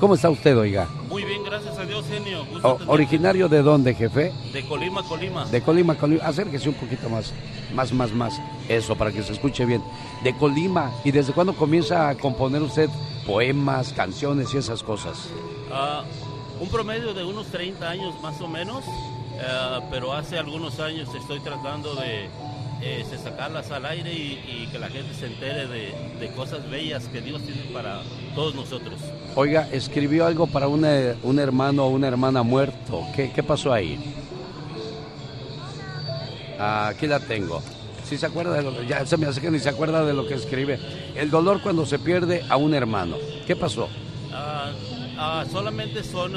¿Cómo está usted, oiga? Muy bien, gracias a Dios, genio. O-. ¿Originario de dónde, jefe? De Colima, Colima. De Colima, Colima. Acérquese un poquito más. Más, más, más. Eso, para que se escuche bien. De Colima. ¿Y desde cuándo comienza a componer usted poemas, canciones y esas cosas? Ah, un promedio de unos 30 años más o menos, ah, pero hace algunos años estoy tratando de eh, sacarlas al aire y, y que la gente se entere de, de cosas bellas que Dios tiene para todos nosotros. Oiga, escribió algo para una- un hermano o una hermana muerto. ¿Qué, qué pasó ahí? Ah, aquí la tengo. Si se acuerda de lo que, ya se me hace que ni se acuerda de lo que escribe. El dolor cuando se pierde a un hermano. ¿Qué pasó? Ah, ah, solamente son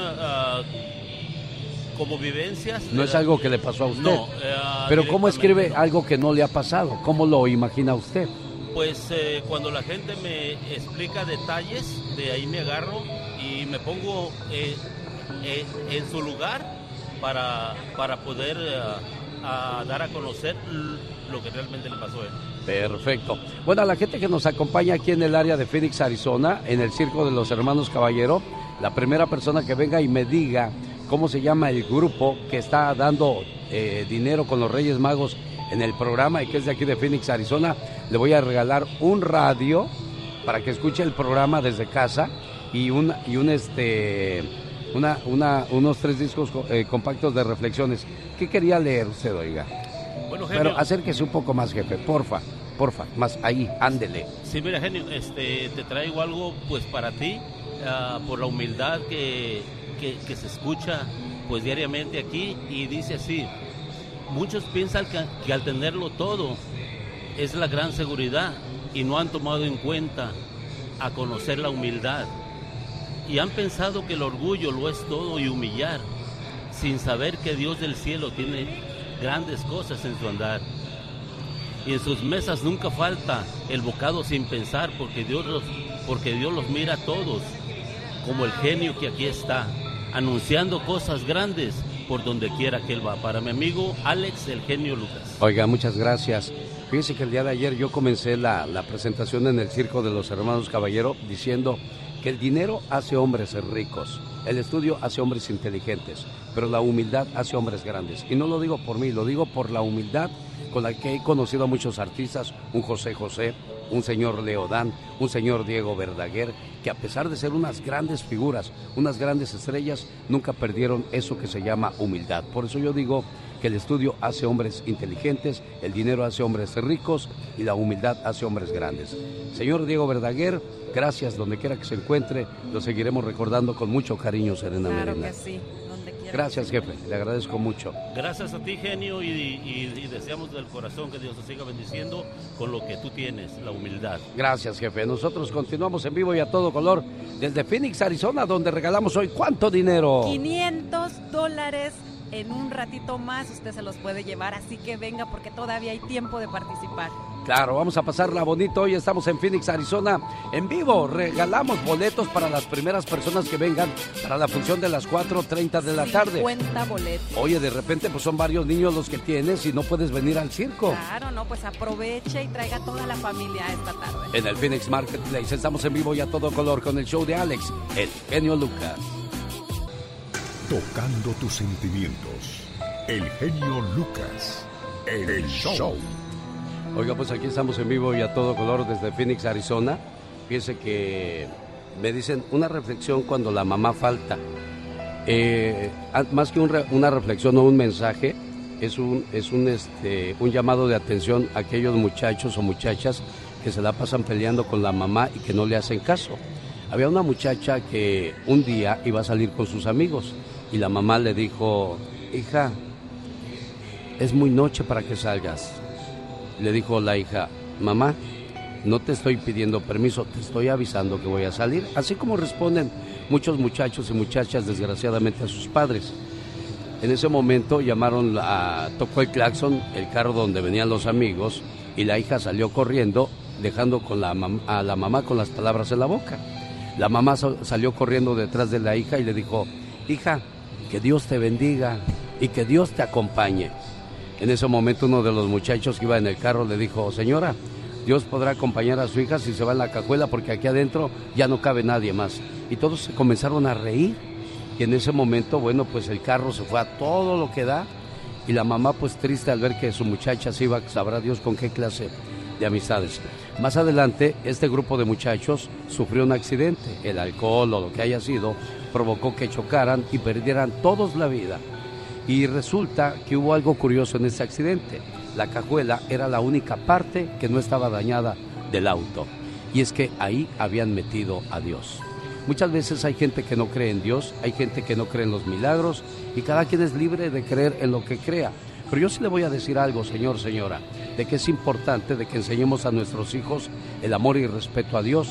como vivencias. No es eh, algo que le pasó a usted. No, eh, Pero ¿cómo escribe no. algo que no le ha pasado? ¿Cómo lo imagina usted? Pues eh, cuando la gente me explica detalles, de ahí me agarro y me pongo eh, en su lugar para, para poder a dar a conocer lo que realmente le pasó a él. Perfecto. Bueno, a la gente que nos acompaña aquí en el área de Phoenix, Arizona, en el Circo de los Hermanos Caballero, la primera persona que venga y me diga cómo se llama el grupo que está dando eh, dinero con los Reyes Magos en el programa y que es de aquí de Phoenix, Arizona, le voy a regalar un radio para que escuche el programa desde casa y un, y un este una, una, unos tres discos co- eh, compactos de reflexiones. ¿Qué quería leer usted, oiga? Bueno, Pero genio. acérquese un poco más, jefe, porfa, porfa, más ahí, ándele. Sí, mira, genio, este, te traigo algo pues para ti, ah, por la humildad que, que- se escucha pues diariamente aquí y dice así, muchos piensan que, que al tenerlo todo es la gran seguridad y no han tomado en cuenta a conocer la humildad y han pensado que el orgullo lo es todo y humillar sin saber que Dios del cielo tiene grandes cosas en su andar. y en sus mesas nunca falta el bocado sin pensar porque Dios los, porque Dios los mira a todos, como el genio que aquí está, anunciando cosas grandes por donde quiera que él va. Para mi amigo Alex, el genio Lucas. Oiga, muchas gracias. Fíjense que el día de ayer yo comencé la, la presentación en el Circo de los Hermanos Caballero diciendo que el dinero hace hombres ricos, el estudio hace hombres inteligentes, pero la humildad hace hombres grandes. Y no lo digo por mí, lo digo por la humildad con la que he conocido a muchos artistas, un José José, un señor Leodán, un señor Diego Verdaguer, que a pesar de ser unas grandes figuras, unas grandes estrellas, nunca perdieron eso que se llama humildad. Por eso yo digo que el estudio hace hombres inteligentes, el dinero hace hombres ricos y la humildad hace hombres grandes. Señor Diego Verdaguer, gracias donde quiera que se encuentre, lo seguiremos recordando con mucho cariño, Serena Claro que sí. Gracias, jefe, le agradezco mucho. Gracias a ti, genio, y, y- y deseamos del corazón que Dios te siga bendiciendo con lo que tú tienes, la humildad. Gracias, jefe. Nosotros continuamos en vivo y a todo color desde Phoenix, Arizona, donde regalamos hoy cuánto dinero. 500 dólares en un ratito más usted se los puede llevar, así que venga porque todavía hay tiempo de participar. Claro, vamos a pasarla bonito. Hoy estamos en Phoenix, Arizona, en vivo. Regalamos boletos para las primeras personas que vengan para la función de las 4.30 de la tarde. 50 boletos. Oye, de repente pues son varios niños los que tienes y no puedes venir al circo. Claro, no, pues aproveche y traiga toda la familia esta tarde. En el Phoenix Marketplace estamos en vivo y a todo color con el show de Alex, el genio Lucas. Tocando tus sentimientos. El genio Lucas. El, show. Oiga, pues aquí estamos en vivo y a todo color desde Phoenix, Arizona. Fíjese que me dicen una reflexión cuando la mamá falta. Eh, a- más que una reflexión o un mensaje, es un, es un, este, un llamado de atención a aquellos muchachos o muchachas que se la pasan peleando con la mamá y que no le hacen caso. Había una muchacha que un día iba a salir con sus amigos y la mamá le dijo, hija, es muy noche para que salgas. Le dijo la hija, mamá, no te estoy pidiendo permiso, te estoy avisando que voy a salir. Así como responden muchos muchachos y muchachas desgraciadamente a sus padres. En ese momento llamaron, a, tocó el claxon, el carro donde venían los amigos, y la hija salió corriendo, dejando con la a la mamá con las palabras en la boca. La mamá sa- salió corriendo detrás de la hija y le dijo, hija, que Dios te bendiga y que Dios te acompañe. En ese momento uno de los muchachos que iba en el carro le dijo, señora, Dios podrá acompañar a su hija si se va en la cajuela porque aquí adentro ya no cabe nadie más. Y todos comenzaron a reír. Y en ese momento, bueno, pues el carro se fue a todo lo que da. Y la mamá pues triste al ver que su muchacha se iba, sabrá Dios con qué clase de amistades. Más adelante, este grupo de muchachos sufrió un accidente. El alcohol o lo que haya sido provocó que chocaran y perdieran todos la vida. Y resulta que hubo algo curioso en ese accidente. La cajuela era la única parte que no estaba dañada del auto. Y es que ahí habían metido a Dios. Muchas veces hay gente que no cree en Dios, hay gente que no cree en los milagros y cada quien es libre de creer en lo que crea. Pero yo sí le voy a decir algo, señor, señora, de que es importante de que enseñemos a nuestros hijos el amor y respeto a Dios,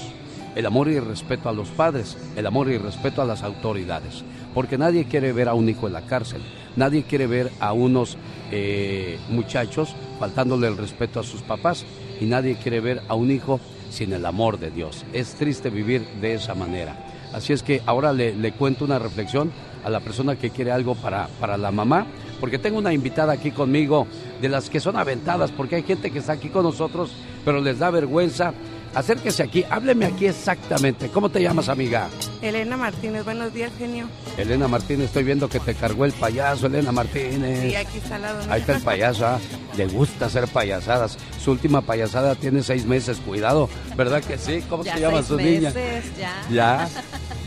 el amor y respeto a los padres, el amor y respeto a las autoridades. Porque nadie quiere ver a un hijo en la cárcel, nadie quiere ver a unos eh, muchachos faltándole el respeto a sus papás y nadie quiere ver a un hijo sin el amor de Dios. Es triste vivir de esa manera. Así es que ahora le, le cuento una reflexión a la persona que quiere algo para, para la mamá, porque tengo una invitada aquí conmigo de las que son aventadas, porque hay gente que está aquí con nosotros, pero les da vergüenza. Acérquese aquí, hábleme aquí exactamente. ¿Cómo te llamas, amiga? Elena Martínez, buenos días, genio. Elena Martínez, estoy viendo que te cargó el payaso, Elena Martínez. Sí, aquí está mío. Ahí está el payaso, ah, le gusta hacer payasadas. Su última payasada tiene seis meses, cuidado, ¿verdad que sí? ¿Cómo Ya se llama seis su niña? meses, ya. Ya.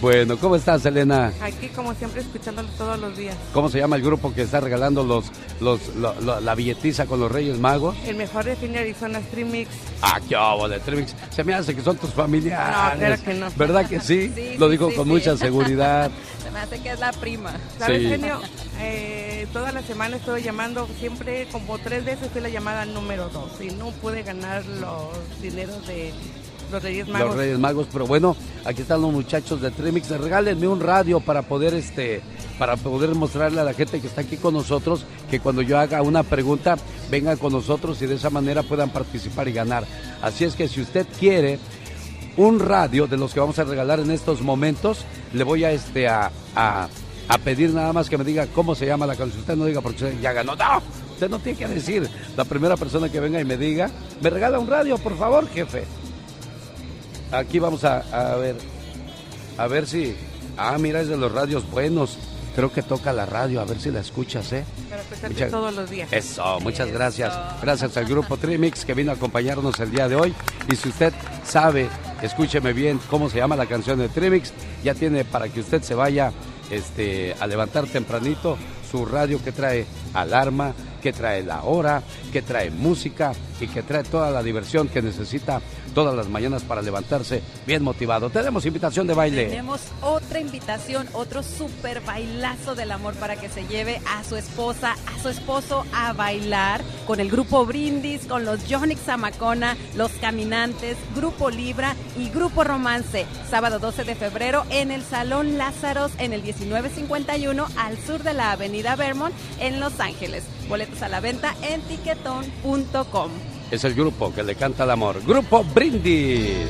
Bueno, ¿cómo estás, Elena? Aquí, como siempre, escuchándolo todos los días. ¿Cómo se llama el grupo que está regalando los, los, lo- lo- la billetiza con los Reyes Magos? El mejor de Cine Arizona Stream Mix. Ah, qué óvole, Trimix. Se me hace que son tus familiares. No, claro que no. ¿Verdad que sí? Sí, Lo digo sí, con sí. mucha seguridad. Se me hace que es la prima. ¿Sabes, genio? Eh, toda la semana estoy llamando, siempre como tres veces fui la llamada número dos y no pude ganar los dineros de Los Reyes Magos. Los Reyes Magos, pero bueno, aquí están los muchachos de Trimix. Regálenme un radio para poder este para poder mostrarle a la gente que está aquí con nosotros que cuando yo haga una pregunta vengan con nosotros y de esa manera puedan participar y ganar. Así es que si usted quiere un radio de los que vamos a regalar en estos momentos, le voy a este a, a, a pedir nada más que me diga cómo se llama la canción. Usted no diga porque usted ya ganó. No, usted no tiene que decir. La primera persona que venga y me diga, me regala un radio, por favor, jefe. Aquí vamos a, a ver, a ver si. Ah, mira, es de los radios buenos. Creo que toca la radio, a ver si la escuchas, ¿eh? Para escucharte Muchas- todos los días. Eso, muchas gracias. Gracias al grupo Trimix que vino a acompañarnos el día de hoy. Y si usted sabe, escúcheme bien cómo se llama la canción de Trimix, ya tiene para que usted se vaya este, a levantar tempranito su radio que trae alarma, que trae la hora, que trae música y que trae toda la diversión que necesita todas las mañanas para levantarse bien motivado. Tenemos invitación de baile. Tenemos otra invitación, otro super bailazo del amor para que se lleve a su esposa, a su esposo a bailar con el grupo Brindis, con los Jonix Zamacona, los Caminantes, Grupo Libra y Grupo Romance. Sábado 12 de febrero en el Salón Lázaros en el 1951 al sur de la Avenida Vermont en Los Ángeles. Boletos a la venta en tiquetón.com. Es el grupo que le canta el amor. Grupo Brindis.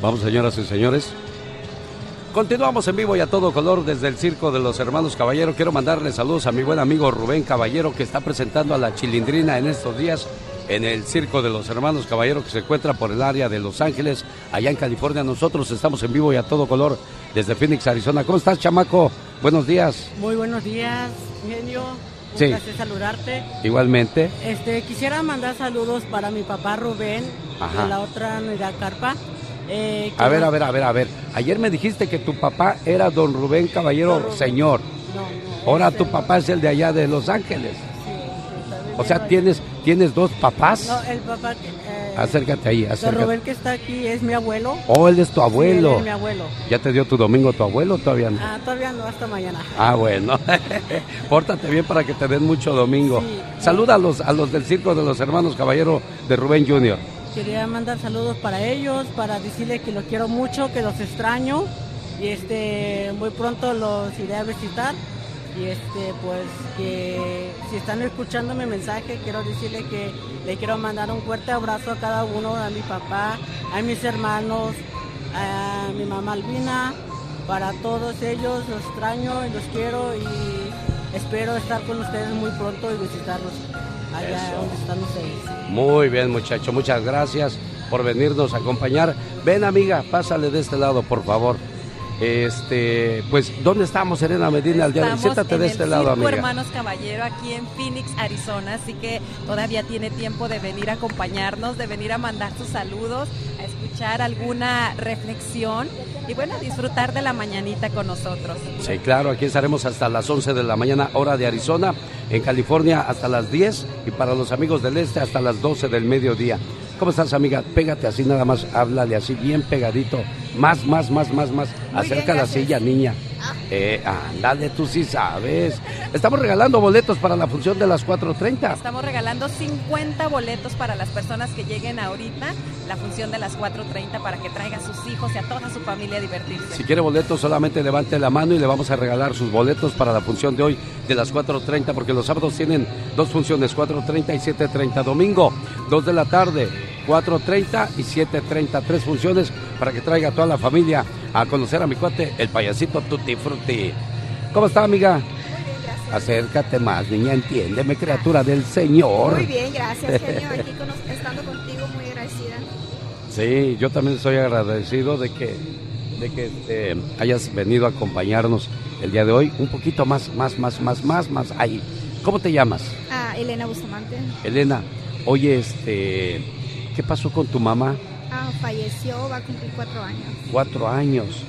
Vamos, señoras y señores. Continuamos en vivo y a todo color desde el Circo de los Hermanos Caballero. Quiero mandarle saludos a mi buen amigo Rubén Caballero que está presentando a la Chilindrina en estos días en el Circo de los Hermanos Caballero que se encuentra por el área de Los Ángeles, allá en California. Nosotros estamos en vivo y a todo color desde Phoenix, Arizona. ¿Cómo estás, chamaco? Buenos días. Muy buenos días, genio. Un Sí. placer saludarte. Igualmente. Este, quisiera mandar saludos para mi papá Rubén Ajá. de la otra unidad Carpa. Eh, A ver, a ver, a ver, a ver. Ayer me dijiste que tu papá era don Rubén Caballero, señor. Ahora tu papá es el de allá de Los Ángeles. O sea, tienes, tienes dos papás. No, el papá eh, Acércate ahí, don acércate. Rubén que está aquí es mi abuelo. Oh, él es tu Sí, abuelo. él es mi abuelo. ¿Ya te dio tu domingo tu abuelo todavía no? Ah, todavía no, hasta mañana. Ah, bueno. Pórtate bien para que te den mucho domingo. Saluda a los, a los del Circo de los Hermanos Caballero de Rubén Jr. Quería mandar saludos para ellos, para decirles que los quiero mucho, que los extraño y este muy pronto los iré a visitar y este pues que si están escuchando mi mensaje quiero decirle que le quiero mandar un fuerte abrazo a cada uno, a mi papá, a mis hermanos, a mi mamá Albina, para todos ellos los extraño y los quiero y espero estar con ustedes muy pronto y visitarlos allá Eso. donde están ustedes. Muy bien, muchacho. Muchas gracias por venirnos a acompañar. Ven, amiga, pásale de este lado, por favor. Este, pues, ¿dónde estamos, Serena Medina? Al día de hoy? Siéntate en de el este lado, amiga. Hermanos Caballero aquí en Phoenix, Arizona, así que todavía tiene tiempo de venir a acompañarnos, de venir a mandar sus saludos, a escuchar alguna reflexión y bueno, a disfrutar de la mañanita con nosotros. Sí, claro, aquí estaremos hasta las 11 de la mañana, hora de Arizona, en California hasta las 10 y para los amigos del este hasta las 12 del mediodía. ¿Cómo estás, amiga? Pégate así nada más, háblale así bien pegadito. Más, más, más, más, más. Muy Acerca bien, la silla, niña. Eh, ándale, tú sí sabes. Estamos regalando boletos para la función de las 4.30. Estamos regalando 50 boletos para las personas que lleguen ahorita, la función de las 4.30 para que traiga a sus hijos y a toda su familia a divertirse. Si quiere boletos, solamente levante la mano y le vamos a regalar sus boletos para la función de hoy de las 4.30, porque los sábados tienen dos funciones, 4.30 y 7.30. Domingo, 2 de la tarde, 4.30 y 7.30. Tres funciones para que traiga a toda la familia a conocer a mi cuate, el payasito Tutti Frutti. ¿Cómo está, amiga? Acércate más, niña, entiéndeme, criatura del Señor. Muy bien, gracias, genio. Aquí estando contigo, muy agradecida. Sí, yo también estoy agradecido de que, de que este, hayas venido a acompañarnos el día de hoy. Un poquito más, más, más, más, más, más. Ahí. ¿Cómo te llamas? Ah, Elena Bustamante. Elena. Oye, este, ¿qué pasó con tu mamá? Ah, falleció, va a cumplir cuatro años. Cuatro años.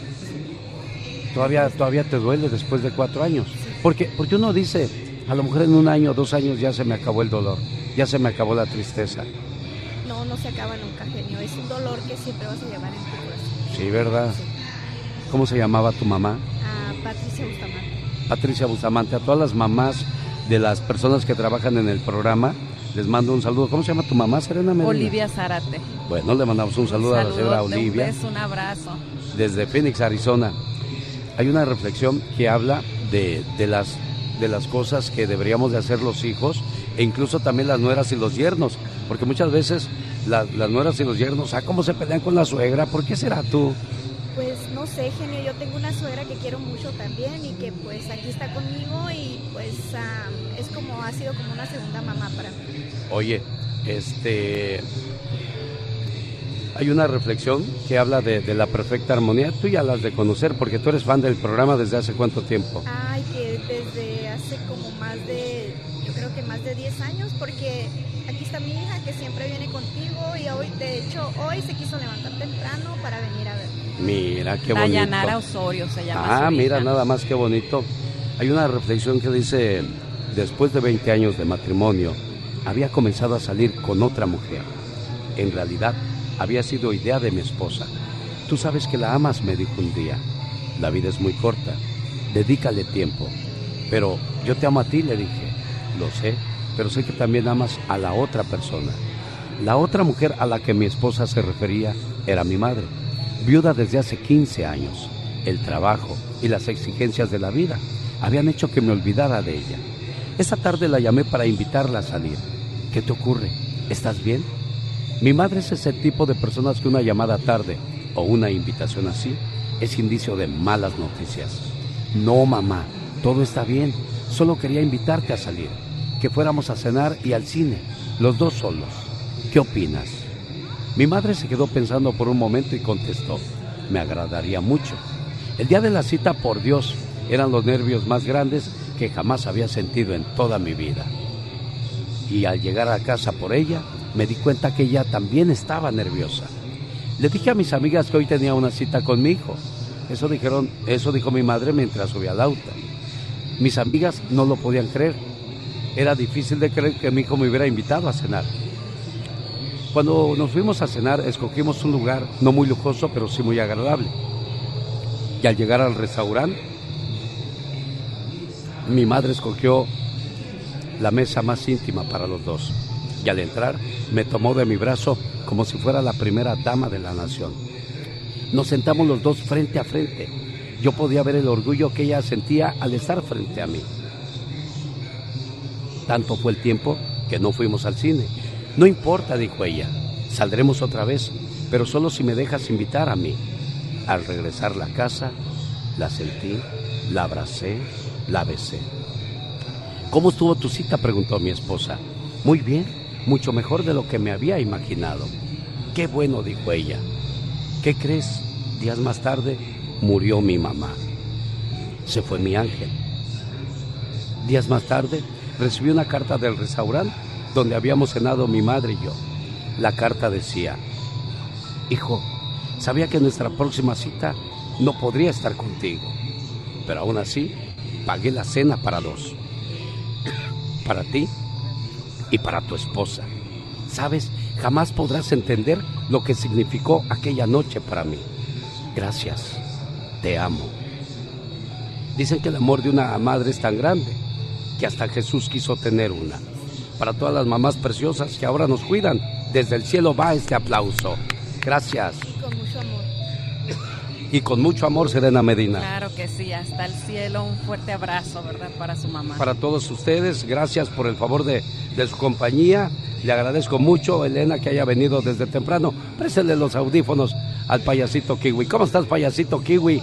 Todavía, todavía te duele después de cuatro años. Porque, porque uno dice, a lo mejor en un año, dos años ya se me acabó el dolor, ya se me acabó la tristeza. No, no se acaba nunca, genio. Es un dolor que siempre vas a llevar en tu corazón. Sí, ¿verdad? ¿Cómo se llamaba tu mamá? Ah, Patricia Bustamante. Patricia Bustamante, a todas las mamás de las personas que trabajan en el programa. Les mando un saludo. ¿Cómo se llama tu mamá, Serena Medina? Olivia Zárate. Bueno, le mandamos un saludo, a la señora Olivia Un beso, un abrazo. desde Phoenix, Arizona. Hay una reflexión que habla de, de las, de las cosas que deberíamos de hacer los hijos e incluso también las nueras y los yernos, porque muchas veces la- las nueras y los yernos, ah, cómo se pelean con la suegra, ¿por qué será tú? Pues no sé, genio, yo tengo una suegra que quiero mucho también y que pues aquí está conmigo y pues ah, es como, ha sido como una segunda mamá para mí. Oye, este... Hay una reflexión que habla de, de la perfecta armonía. Tú ya la has de conocer porque tú eres fan del programa desde hace cuánto tiempo. Ay, que desde hace como más de, yo creo que más de 10 años, porque aquí está mi hija que siempre viene contigo y hoy, de hecho, hoy se quiso levantar temprano para venir a ver. Mira, qué bonito. Dayanara Osorio se llama. Ah, su mira, hija. nada más qué bonito. Hay una reflexión que dice, después de 20 años de matrimonio, había comenzado a salir con otra mujer. En realidad, había sido idea de mi esposa. Tú sabes que la amas, me dijo un día. La vida es muy corta, dedícale tiempo. Pero yo te amo a ti, le dije. Lo sé, pero sé que también amas a la otra persona. La otra mujer a la que mi esposa se refería era mi madre, viuda desde hace 15 años. El trabajo y las exigencias de la vida habían hecho que me olvidara de ella. Esa tarde la llamé para invitarla a salir. ¿Qué te ocurre? ¿Estás bien? Mi madre es ese tipo de personas que una llamada tarde o una invitación así es indicio de malas noticias. No, mamá, todo está bien. Solo quería invitarte a salir, que fuéramos a cenar y al cine, los dos solos. ¿Qué opinas? Mi madre se quedó pensando por un momento y contestó, me agradaría mucho. El día de la cita, por Dios, eran los nervios más grandes que jamás había sentido en toda mi vida. Y al llegar a casa por ella, me di cuenta que ella también estaba nerviosa. Le dije a mis amigas que hoy tenía una cita con mi hijo. Eso dijeron, eso dijo mi madre mientras subía al auto. Mis amigas no lo podían creer. Era difícil de creer que mi hijo me hubiera invitado a cenar. Cuando nos fuimos a cenar, escogimos un lugar no muy lujoso, pero sí muy agradable. Y al llegar al restaurante, mi madre escogió la mesa más íntima para los dos. Y al entrar, me tomó de mi brazo como si fuera la primera dama de la nación. Nos sentamos los dos frente a frente. Yo podía ver el orgullo que ella sentía al estar frente a mí. Tanto fue el tiempo que no fuimos al cine. No importa, dijo ella. Saldremos otra vez, pero solo si me dejas invitar a mí. Al regresar a la casa, la sentí, la abracé, la besé. ¿Cómo estuvo tu cita? preguntó mi esposa. Muy bien, mucho mejor de lo que me había imaginado. Qué bueno, dijo ella. ¿Qué crees? Días más tarde murió mi mamá. Se fue mi ángel. Días más tarde recibí una carta del restaurante donde habíamos cenado mi madre y yo. La carta decía, Hijo, sabía que nuestra próxima cita no podría estar contigo, pero aún así pagué la cena para dos. Para ti y para tu esposa. Sabes, jamás podrás entender lo que significó aquella noche para mí. Gracias, te amo. Dicen que el amor de una madre es tan grande que hasta Jesús quiso tener una. Para todas las mamás preciosas que ahora nos cuidan, desde el cielo va este aplauso. Gracias. Con mucho amor. Y con mucho amor, Serena Medina. Claro que sí, hasta el cielo, un fuerte abrazo, ¿verdad? Para su mamá. Para todos ustedes, gracias por el favor de, de su compañía. Le agradezco mucho, Elena, que haya venido desde temprano. Préstele los audífonos al payasito Kiwi. ¿Cómo estás, payasito Kiwi?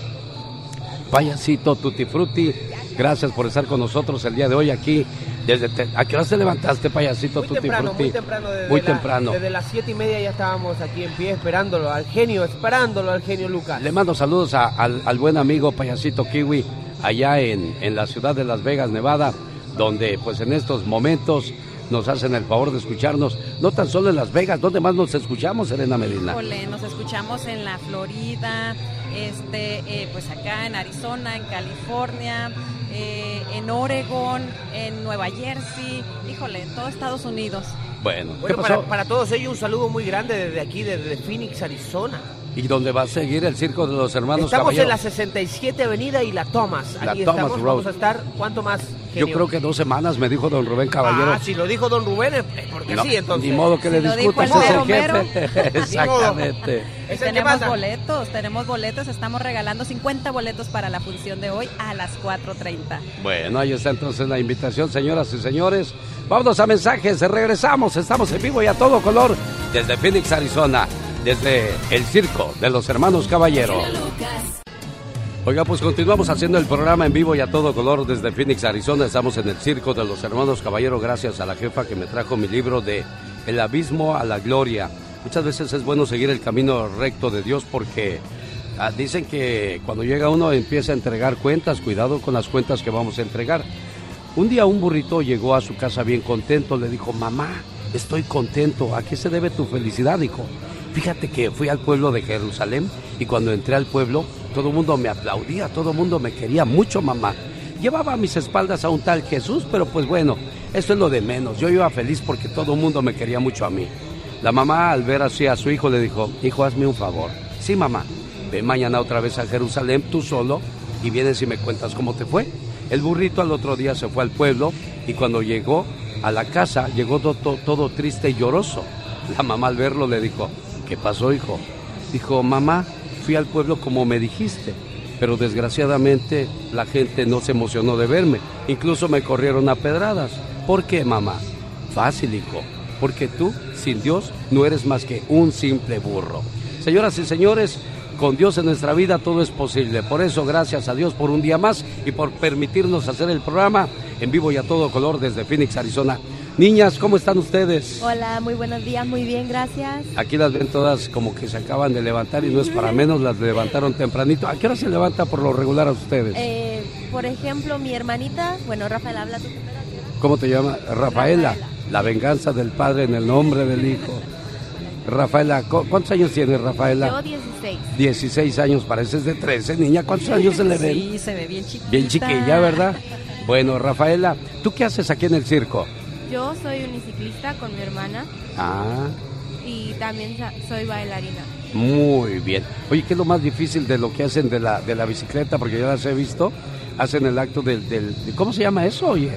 Payasito Tutti Frutti, gracias por estar con nosotros el día de hoy aquí. Desde te- ¿A qué hora te levantaste, payasito Muy Tutti temprano, Frutti? muy temprano. Desde Muy la- temprano. Desde las siete y media ya estábamos aquí en pie esperándolo al genio, esperándolo al genio Lucas. Le mando saludos a- al, al buen amigo payasito Kiwi allá en, en la ciudad de Las Vegas, Nevada, donde pues en estos momentos nos hacen el favor de escucharnos, no tan solo en Las Vegas, ¿dónde más nos escuchamos, Serena Medina? Híjole, nos escuchamos en la Florida, este, eh, pues acá en Arizona, en California, eh, en Oregon, en Nueva Jersey, híjole, en todo Estados Unidos. Bueno, ¿qué Bueno, pasó? para, para todos ellos un saludo muy grande desde aquí, desde Phoenix, Arizona. ¿Y dónde va a seguir el circo de los hermanos Estamos en la 67 Avenida y la Thomas. La Aquí Thomas estamos, Road. vamos a estar, ¿cuánto más? Yo creo que dos semanas me dijo don Rubén Caballero. Ah, si lo dijo don Rubén, es porque No, sí, entonces. Ni modo que le discutas, es el jefe. Exactamente. ¿Es el que Tenemos boletos, tenemos boletos, estamos regalando 50 boletos para la función de hoy a las 4.30. Bueno, ahí está entonces la invitación, señoras y señores. Vámonos a mensajes, regresamos, estamos en vivo y a todo color desde Phoenix, Arizona, desde el circo de los hermanos Caballero. Oiga, pues continuamos haciendo el programa en vivo y a todo color desde Phoenix, Arizona. Estamos en el circo de los hermanos Caballero gracias a la jefa que me trajo mi libro de El abismo a la gloria. Muchas veces es bueno seguir el camino recto de Dios porque ah, dicen que cuando llega uno empieza a entregar cuentas, cuidado con las cuentas que vamos a entregar. Un día un burrito llegó a su casa bien contento, le dijo, mamá, estoy contento, ¿a qué se debe tu felicidad, hijo? Fíjate que fui al pueblo de Jerusalén y cuando entré al pueblo todo el mundo me aplaudía, todo el mundo me quería mucho, mamá. Llevaba a mis espaldas a un tal Jesús, pero pues bueno, eso es lo de menos. Yo iba feliz porque todo el mundo me quería mucho a mí. La mamá al ver así a su hijo le dijo, hijo, hazme un favor. Sí, mamá, ve mañana otra vez a Jerusalén tú solo y vienes y me cuentas cómo te fue. El burrito al otro día se fue al pueblo y cuando llegó a la casa llegó to- to- todo triste y lloroso. La mamá al verlo le dijo, ¿qué pasó, hijo? Dijo, mamá, fui al pueblo como me dijiste, pero desgraciadamente la gente no se emocionó de verme. Incluso me corrieron a pedradas. ¿Por qué, mamá? Fácil, hijo, porque tú, sin Dios, no eres más que un simple burro. Señoras y señores, con Dios en nuestra vida todo es posible. Por eso, gracias a Dios por un día más y por permitirnos hacer el programa en vivo y a todo color desde Phoenix, Arizona. Niñas, ¿cómo están ustedes? Hola, muy buenos días, muy bien, gracias. Aquí las ven todas como que se acaban de levantar y no es para menos, las levantaron tempranito. ¿A qué hora se levanta por lo regular a ustedes? Eh, por ejemplo, mi hermanita, bueno, Rafael, habla tú primero. ¿Cómo te llamas? Rafaela. La venganza del Padre en el nombre del Hijo. Rafaela, ¿cu- ¿cuántos años tienes, Rafaela? Yo 16. 16 años, pareces de 13, niña. ¿Cuántos años se le ven? Sí, se ve bien chiquita. Bien chiquilla, ¿verdad? Bueno, Rafaela, ¿tú qué haces aquí en el circo? Yo soy uniciclista con mi hermana Ah, y también soy bailarina. muy bien. Oye, ¿qué es lo más difícil de lo que hacen de la, de la bicicleta? Porque yo las he visto. Hacen el acto del, del- de- ¿Cómo se llama eso, oye?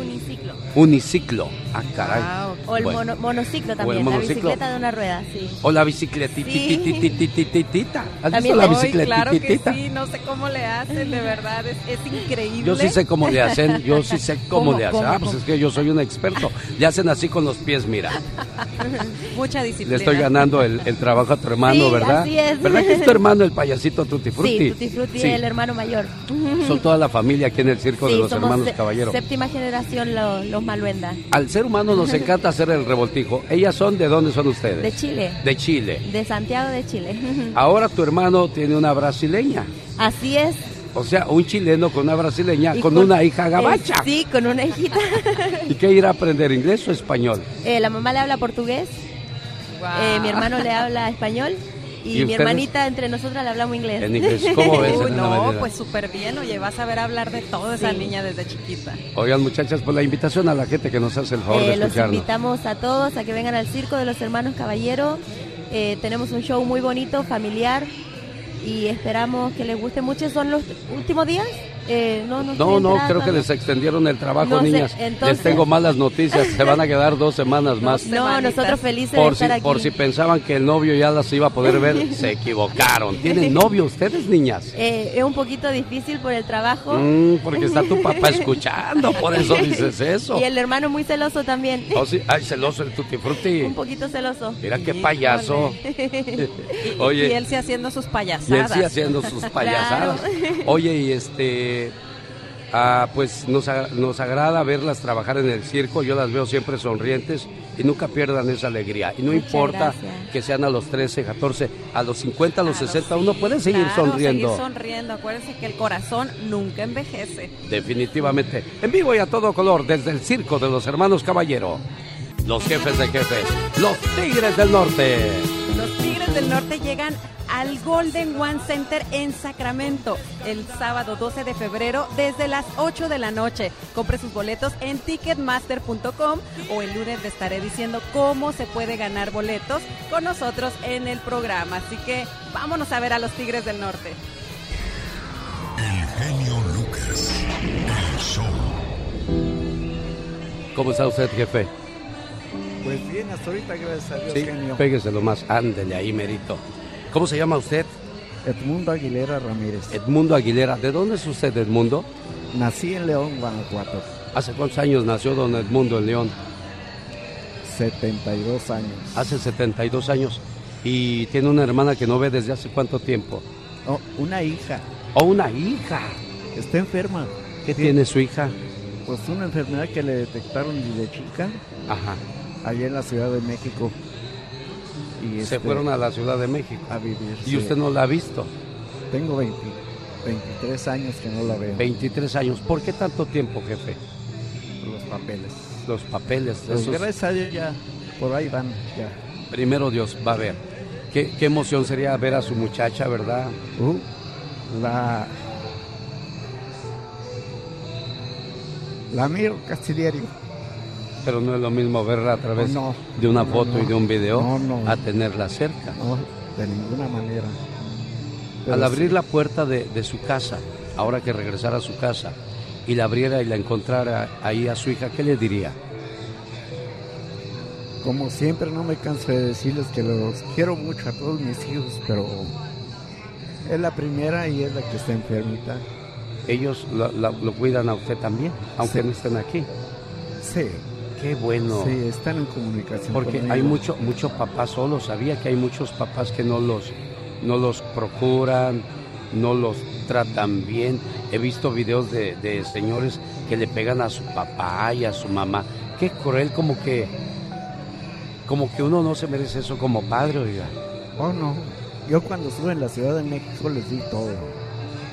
Uniciclo. Uniciclo. Ah, caray. O el Bueno. mono- monociclo el también, monociclo. la bicicleta de una rueda, sí. O la bicicletitititititita. ¿Has visto También la Ay, claro que sí, no sé cómo le hacen, de verdad, es, es increíble. Yo sí sé cómo le hacen, yo sí sé cómo, ¿Cómo, le hacen. cómo, ah, pues cómo? es que yo soy un experto. Le hacen así con los pies, mira. Mucha Le disciplina. estoy ganando el, el trabajo a tu hermano, Sí, ¿verdad? así es. ¿Verdad que es tu hermano el payasito Tutti Frutti? Sí, Tutti Frutti, Sí. el hermano mayor. Son toda la familia aquí en el circo de los somos hermanos se- Caballero. Séptima generación lo- los Maluenda. Al ser humano nos encanta hacer el revoltijo. ¿Ellas son de dónde son ustedes? De Chile. De Chile. De Santiago de Chile. Ahora tu hermano tiene una brasileña. Así es. O sea, un chileno con una brasileña, con, una hija gabacha. eh, sí, con una hijita. ¿Y qué irá a aprender, inglés o español? Eh, la mamá le habla portugués, eh, mi hermano le habla español y, ¿Y mi hermanita entre nosotras le hablamos inglés. En inglés, ¿cómo ves, Uy, no, pues súper bien, oye, vas a ver hablar de todo esa niña desde chiquita. Oigan, muchachas, pues la invitación a la gente que nos hace el favor de Eh, los invitamos a todos a que vengan al Circo de los Hermanos Caballero. Eh, tenemos un show muy bonito, familiar y esperamos que les guste mucho. ¿Son los últimos días? Eh, no, no, No, no, creo que les extendieron el trabajo, No sé, niñas. entonces- Les tengo malas noticias, se van a quedar dos semanas más. No, nosotros felices Por de si, estar aquí. por si pensaban que el novio ya las iba a poder ver, se equivocaron. ¿Tienen novio ustedes, niñas? Eh, es un poquito difícil por el trabajo. Mm, porque está tu papá escuchando, por eso dices eso. Y el hermano muy celoso también. Oh, sí, Ay, celoso el tutti frutti. Un poquito celoso. Mira qué payaso. Oye. Y él sí haciendo sus Y él payasadas. sí haciendo sus payasadas. Claro. Oye, y este. Ah, pues nos, nos agrada verlas trabajar en el circo. Yo las veo siempre sonrientes y nunca pierdan esa alegría. Y no Muchas importa gracias. que sean a los 13, 14, a los 50, a los 60, uno puede seguir claro, sonriendo. Seguir sonriendo. Acuérdense que el corazón nunca envejece. Definitivamente. En vivo y a todo color, desde el circo de los hermanos Caballero. Los jefes de jefes, los Tigres del Norte. Los Tigres del Norte llegan al Golden One Center en Sacramento el sábado 12 de febrero desde las 8 de la noche. Compre sus boletos en ticketmaster.com o el lunes le estaré diciendo cómo se puede ganar boletos con nosotros en el programa. Así que vámonos a ver a los Tigres del Norte. El genio Lucas. El show. ¿Cómo está usted, jefe? Pues bien, hasta ahorita, gracias a Dios, Sí, genio. pégueselo más, ándele ahí, merito. ¿Cómo se llama usted? Edmundo Aguilera Ramírez. Edmundo Aguilera. ¿De dónde es usted, Edmundo? Nací en León, Guanajuato. ¿Hace cuántos años nació don Edmundo en León? 72 años. Hace 72 años. Y tiene una hermana que no ve desde hace cuánto tiempo. Oh, una hija. ¿O una hija? Está enferma. ¿Qué tiene su hija? Pues una enfermedad que le detectaron desde chica. Ajá. Allá en la Ciudad de México. Y Se este, fueron a la Ciudad de México. a vivir. ¿Y sí. usted no la ha visto? Tengo 20 23 años que no la veo. 23 años. ¿Por qué tanto tiempo, jefe? Los papeles. Los papeles. Pues esos- gracias a Dios ya, por ahí van, ya. Primero Dios va a ver. Qué, qué emoción sería ver a su muchacha, ¿verdad? Uh, la... La miro casi diario. Pero no es lo mismo verla a través No, de una no, foto y de un video No, a tenerla cerca. No, de ninguna manera. Al abrir sí, la puerta de, de su casa, ahora que regresara a su casa, y la abriera y la encontrara ahí a su hija, ¿qué le diría? Como siempre no me canso de decirles que los quiero mucho a todos mis hijos, pero es la primera y es la que está enfermita. Ellos lo, lo- lo cuidan a usted también, aunque Sí. no estén aquí. Sí. Qué bueno. Sí, están en comunicación. Porque hay mucho, mucho papá solo. Sabía que hay muchos papás que no los, no los procuran, no los tratan bien. He visto videos de, de señores que le pegan a su papá y a su mamá. Qué cruel, como que, como que uno no se merece eso como padre, oiga. Oh, no. Yo cuando estuve en la Ciudad de México les di todo.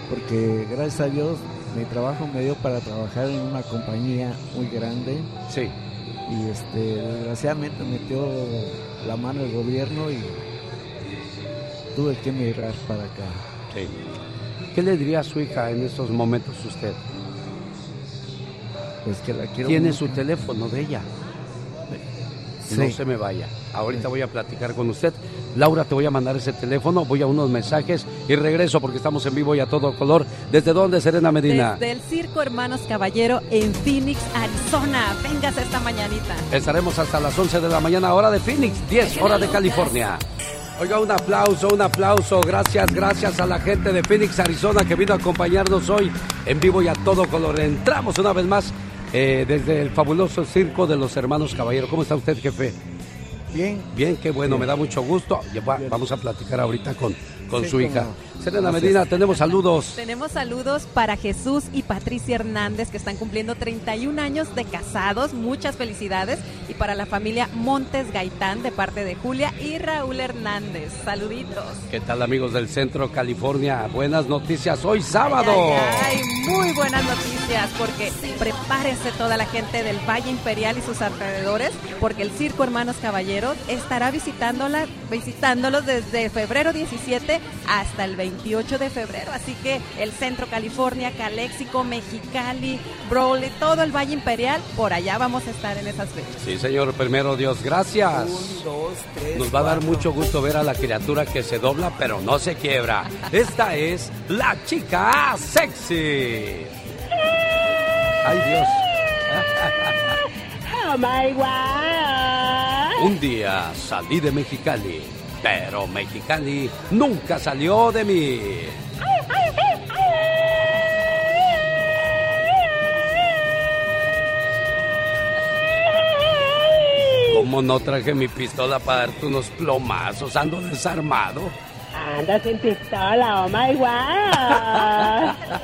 Porque gracias a Dios mi trabajo me dio para trabajar en una compañía muy grande. Sí. Y este, desgraciadamente metió la mano el gobierno y tuve que emigrar para acá. Sí. ¿Qué le diría a su hija en estos momentos usted? Pues que la quiero Tiene mucho. su teléfono de ella. Sí. No se me vaya. Ahorita voy a platicar con usted. Laura, te voy a mandar ese teléfono, voy a unos mensajes y regreso porque estamos en vivo y a todo color. ¿Desde dónde, Serena Medina? Desde el Circo Hermanos Caballero en Phoenix, Arizona. Véngase esta mañanita. Estaremos hasta las 11 de la mañana, hora de Phoenix, 10 hora de California. Oiga, un aplauso, un aplauso. Gracias, gracias a la gente de Phoenix, Arizona, que vino a acompañarnos hoy en vivo y a todo color. Entramos una vez más eh, desde el fabuloso circo de los hermanos Caballero. ¿Cómo está usted, jefe? Bien. Bien, qué bueno, me da mucho gusto. Vamos a platicar ahorita con, con Sí, su hija. no. Serena Gracias. Medina, tenemos saludos. Tenemos saludos para Jesús y Patricia Hernández que están cumpliendo 31 años de casados. Muchas felicidades. Y para la familia Montes Gaitán de parte de Julia y Raúl Hernández. Saluditos. ¿Qué tal, amigos del Centro California? Buenas noticias hoy sábado. Ay, muy buenas noticias porque prepárese toda la gente del Valle Imperial y sus alrededores porque el Circo Hermanos Caballeros estará visitándola, visitándolos desde febrero 17 hasta el 28 de febrero. Así que el Centro California, Caléxico, Mexicali, Brawley, todo el Valle Imperial, por allá vamos a estar en esas fechas. Sí, señor, primero Dios, gracias. Nos va a dar mucho gusto ver a la criatura que se dobla pero no se quiebra. Esta es la chica sexy. Ay Dios. Oh my God. Un día salí de Mexicali, pero Mexicali nunca salió de mí. ¿Cómo no traje mi pistola para darte unos plomazos? Ando desarmado. Anda sin pistola, oh my God.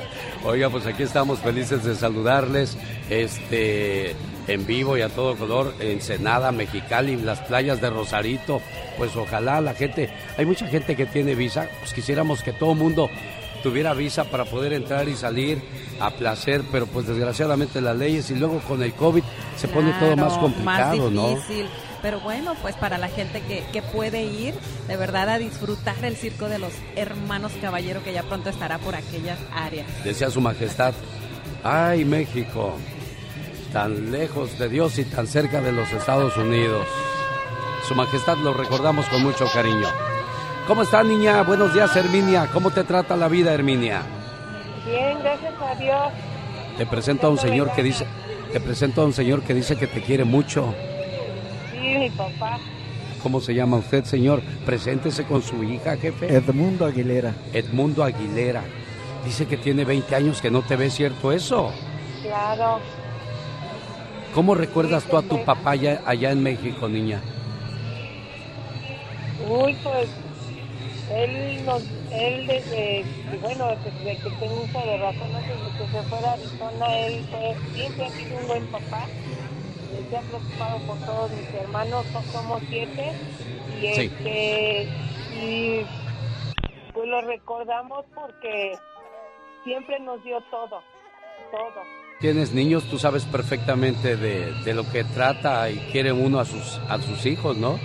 Oiga, pues aquí estamos felices de saludarles, este, en vivo y a todo color, Ensenada, Mexicali, las playas de Rosarito. Pues ojalá la gente, hay mucha gente que tiene visa, pues quisiéramos que todo mundo tuviera visa para poder entrar y salir a placer, pero pues desgraciadamente las leyes y luego con el COVID se pone todo más complicado, ¿no? difícil. Pero bueno, pues para la gente que, que puede ir, de verdad, a disfrutar el circo de los hermanos Caballero, que ya pronto estará por aquellas áreas. Decía su majestad, ay México, tan lejos de Dios y tan cerca de los Estados Unidos. Su majestad lo recordamos con mucho cariño. ¿Cómo está niña? Buenos días Herminia. ¿Cómo te trata la vida Herminia? Bien, gracias a Dios. Te presento a un señor que dice, te presento a un señor que dice que te quiere mucho. Mi papá. ¿Cómo se llama usted, señor? Preséntese con su hija, jefe. Edmundo Aguilera. Edmundo Aguilera. Dice que tiene 20 años que no te ve, ¿cierto eso? Claro. ¿Cómo recuerdas tú a tu papá allá, allá en México, niña? Uy, pues él nos, él desde, bueno, desde que tengo uso de razón, desde que se fuera a Arizona, él fue, siempre ha sido un buen papá. Se ha preocupado por todos mis hermanos, so- somos siete, y Sí. este, y pues lo recordamos porque siempre nos dio todo, todo. Tienes niños, tú sabes perfectamente de, de lo que trata y quiere uno a sus, a sus hijos, ¿no?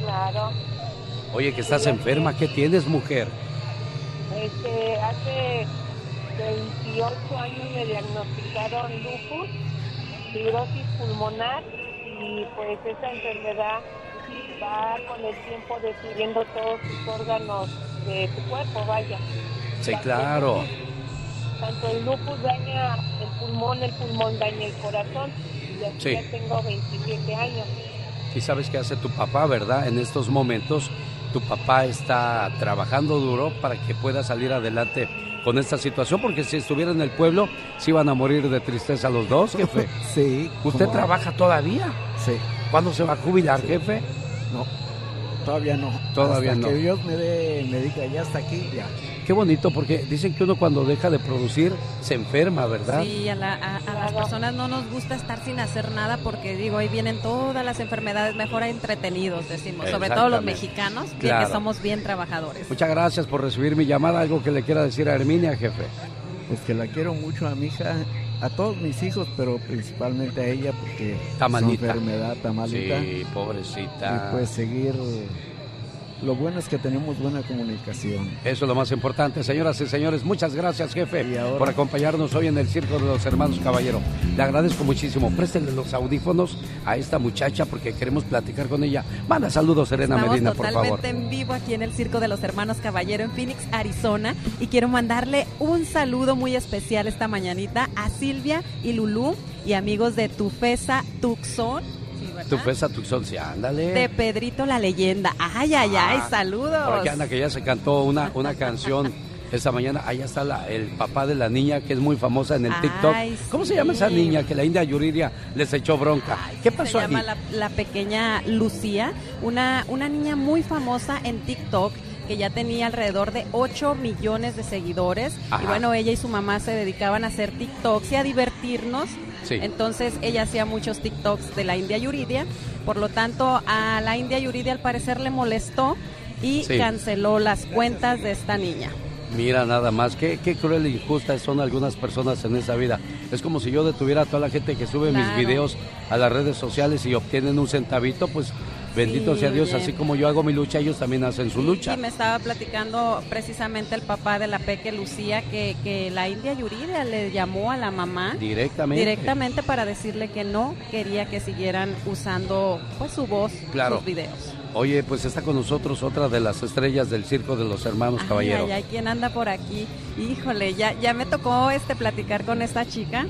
Claro. Oye, que estás enferma, ¿qué tienes, mujer? Este, hace 28 años me diagnosticaron lupus, fibrosis pulmonar y pues esa enfermedad va con el tiempo destruyendo todos tus órganos de tu cuerpo, vaya. Sí, claro. Tanto el lupus daña el pulmón, el pulmón daña el corazón y así Sí. ya tengo 27 años. Y sabes qué hace tu papá, ¿verdad? En estos momentos, tu papá está trabajando duro para que pueda salir adelante con esta situación, porque si estuviera en el pueblo, se iban a morir de tristeza los dos, jefe. Sí. ¿Usted trabaja todavía? Sí. ¿Cuándo se va a jubilar, jefe? No, todavía no. Todavía Hasta no. que Dios me, dé, me diga, ya hasta aquí, ya. Qué bonito, porque dicen que uno cuando deja de producir se enferma, ¿verdad? Sí, a, la- a- a las personas no nos gusta estar sin hacer nada porque digo, ahí vienen todas las enfermedades, mejor entretenidos, decimos, sobre todo los mexicanos, que- Claro. que somos bien trabajadores. Muchas gracias por recibir mi llamada. Algo que le quiera decir a Herminia, jefe. Pues que la quiero mucho a mi hija, a todos mis hijos, pero principalmente a ella porque Está malita. su enfermedad está malita. Sí, pobrecita. Y pues seguir, lo bueno es que tenemos buena comunicación. Eso es lo más importante, señoras y señores. Muchas gracias, jefe, ahora- por acompañarnos hoy en el Circo de los Hermanos Caballero. Le agradezco muchísimo. Préstenle los audífonos a esta muchacha porque queremos platicar con ella. Manda saludos, Serena Estamos Medina, por favor. totalmente en vivo aquí en el Circo de los Hermanos Caballero en Phoenix, Arizona. Y quiero mandarle un saludo muy especial esta mañanita a Silvia y Lulú y amigos de Tufesa Tucson. ¿Verdad? Tu fesa, tu sol, sí, ándale. De Pedrito la leyenda. Ay, ay, ay, Ah, saludos. Por aquí anda que ya se cantó una, una canción esta mañana. Allá está la- el papá de la niña que es muy famosa en el TikTok. ¿Cómo se llama esa niña que la India Yuridia les echó bronca? ¿Qué pasó Se llama ahí? la, la pequeña Lucía, una, una niña muy famosa en TikTok que ya tenía alrededor de 8 millones de seguidores. Ajá. Y bueno, ella y su mamá se dedicaban a hacer TikToks y a divertirnos. Sí. Entonces ella hacía muchos TikToks de la India Yuridia. Por lo tanto, a la India Yuridia al parecer le molestó y Sí. canceló las cuentas de esta niña. Mira nada más, qué, qué cruel e injusta son algunas personas en esta vida. Es como si yo detuviera a toda la gente que sube mis videos a las redes sociales y obtienen un centavito, pues bendito Sí, sea Dios, así como yo hago mi lucha, ellos también hacen su lucha. Y me estaba platicando precisamente el papá de la peque Lucía que, que la India Yuridia le llamó a la mamá Directamente. directamente para decirle que no quería que siguieran usando pues su voz, Claro. sus videos. Oye, pues está con nosotros otra de las estrellas del circo de los hermanos Caballero. Ay, ay, ay, ¿quién anda por aquí? Híjole, ya, ya me tocó este platicar con esta chica,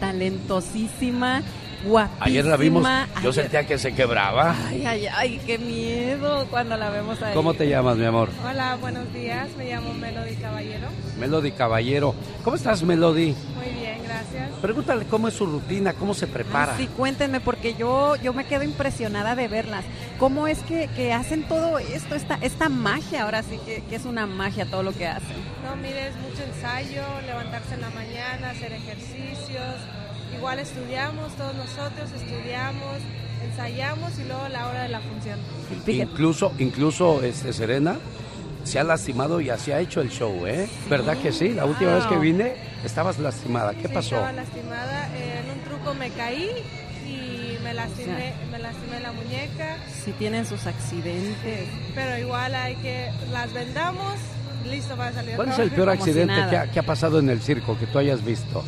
talentosísima, guapísima. Ayer la vimos, yo sentía que se quebraba. Ay, ay, ay, qué miedo cuando la vemos ahí. ¿Cómo te llamas, mi amor? Hola, buenos días. Me llamo Melody Caballero. Melody Caballero. ¿Cómo estás, Melody? Muy bien, gracias. Pregúntale cómo es su rutina, cómo se prepara. Ay, sí, cuéntenme, porque yo, yo me quedo impresionada de verlas. ¿Cómo es que, que hacen todo esto, esta, esta magia? Ahora sí que, que es una magia todo lo que hacen. No, mire, es mucho ensayo, levantarse en la mañana, hacer ejercicios. Igual estudiamos, todos nosotros estudiamos, ensayamos y luego la hora de la función. Incluso, incluso este, Serena se ha lastimado y así ha hecho el show, ¿eh? ¿Verdad que sí? La última vez que vine estabas lastimada. ¿Qué Sí, pasó? Estaba lastimada, eh, en un truco me caí y me lastimé, me lastimé la muñeca, Si tienen sus accidentes. pero igual hay que, las vendamos, listo para salir ¿Cuál es el peor accidente que ha, que ha pasado en el circo que tú hayas visto?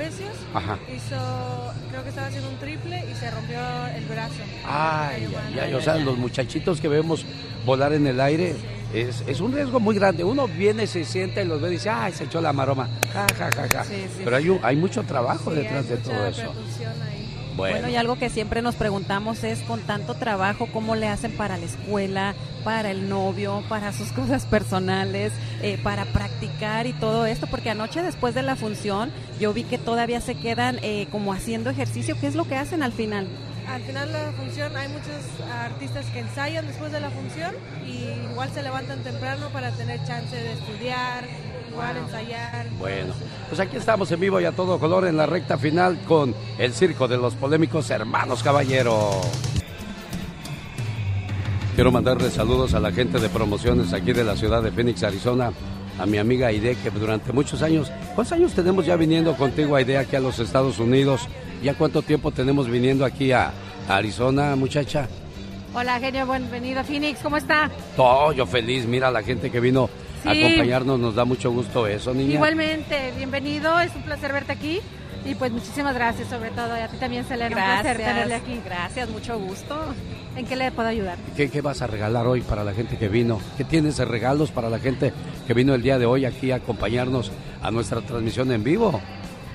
Trapecios, Ajá. hizo, creo que estaba haciendo un triple y se rompió el brazo. Ay, ay, ay, o sea, los muchachitos que vemos volar en el aire es, es un riesgo muy grande. Uno viene, se sienta y los ve y dice, ay, se echó la maroma. Ja, ja, ja, ja. Sí, sí, Pero hay, un- hay mucho trabajo detrás hay de todo eso. ahí. Bueno. Bueno, y algo que siempre nos preguntamos es con tanto trabajo, ¿cómo le hacen para la escuela, para el novio, para sus cosas personales, eh, para practicar y todo esto? Porque anoche después de la función yo vi que todavía se quedan eh, como haciendo ejercicio. ¿Qué es lo que hacen al final? Al final de la función hay muchos artistas que ensayan después de la función y igual se levantan temprano para tener chance de estudiar, igual ensayar. Bueno, pues aquí estamos en vivo y a todo color en la recta final con el circo de los polémicos hermanos Caballero. Quiero mandarle saludos a la gente de promociones aquí de la ciudad de Phoenix, Arizona, a mi amiga Aide, que durante muchos años, ¿cuántos años tenemos ya viniendo contigo, Aide, aquí a los Estados Unidos? ¿Ya cuánto tiempo tenemos viniendo aquí a, a Arizona, muchacha? Hola, genio, bienvenido a Phoenix, ¿cómo está? Todo yo feliz, mira la gente que vino Sí. acompañarnos, nos da mucho gusto eso, niña. Igualmente, bienvenido, es un placer verte aquí y pues muchísimas gracias sobre todo y a ti también, Selena, un placer tenerle aquí. Gracias, mucho gusto. ¿En qué le puedo ayudar? ¿Qué, qué vas a regalar hoy para la gente que vino? ¿Qué tienes de regalos para la gente que vino el día de hoy aquí a acompañarnos a nuestra transmisión en vivo?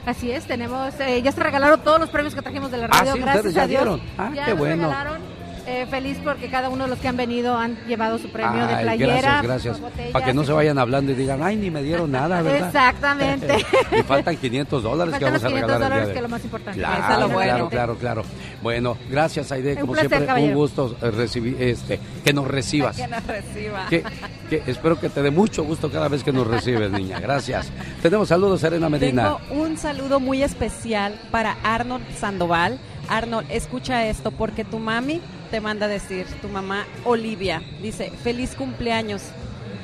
Así es, tenemos, eh, ya se regalaron todos los premios que trajimos de la radio, Ah, sí, gracias ustedes ya a Dios. dieron. Ah, ya qué nos bueno. regalaron. Eh, feliz porque cada uno de los que han venido han llevado su premio de Ay, playera. gracias, gracias. Para que no se vayan hablando y digan, ay, ni me dieron nada, ¿verdad? Exactamente. y faltan 500 dólares que vamos los a 500 regalar el día dólares, de que es lo más importante. Claro, Eso es lo claro, bueno. claro, claro. Bueno, gracias, Aide. Un Como placer, siempre, caballero. un gusto eh, recibir, este, que nos recibas. Que nos reciba. Que, que espero que te dé mucho gusto cada vez que nos recibes, niña. Gracias. Tenemos saludos, Serena Medina. Tengo un saludo muy especial para Arnold Sandoval. Arnold, escucha esto porque tu mami te manda a decir, tu mamá Olivia, dice, feliz cumpleaños.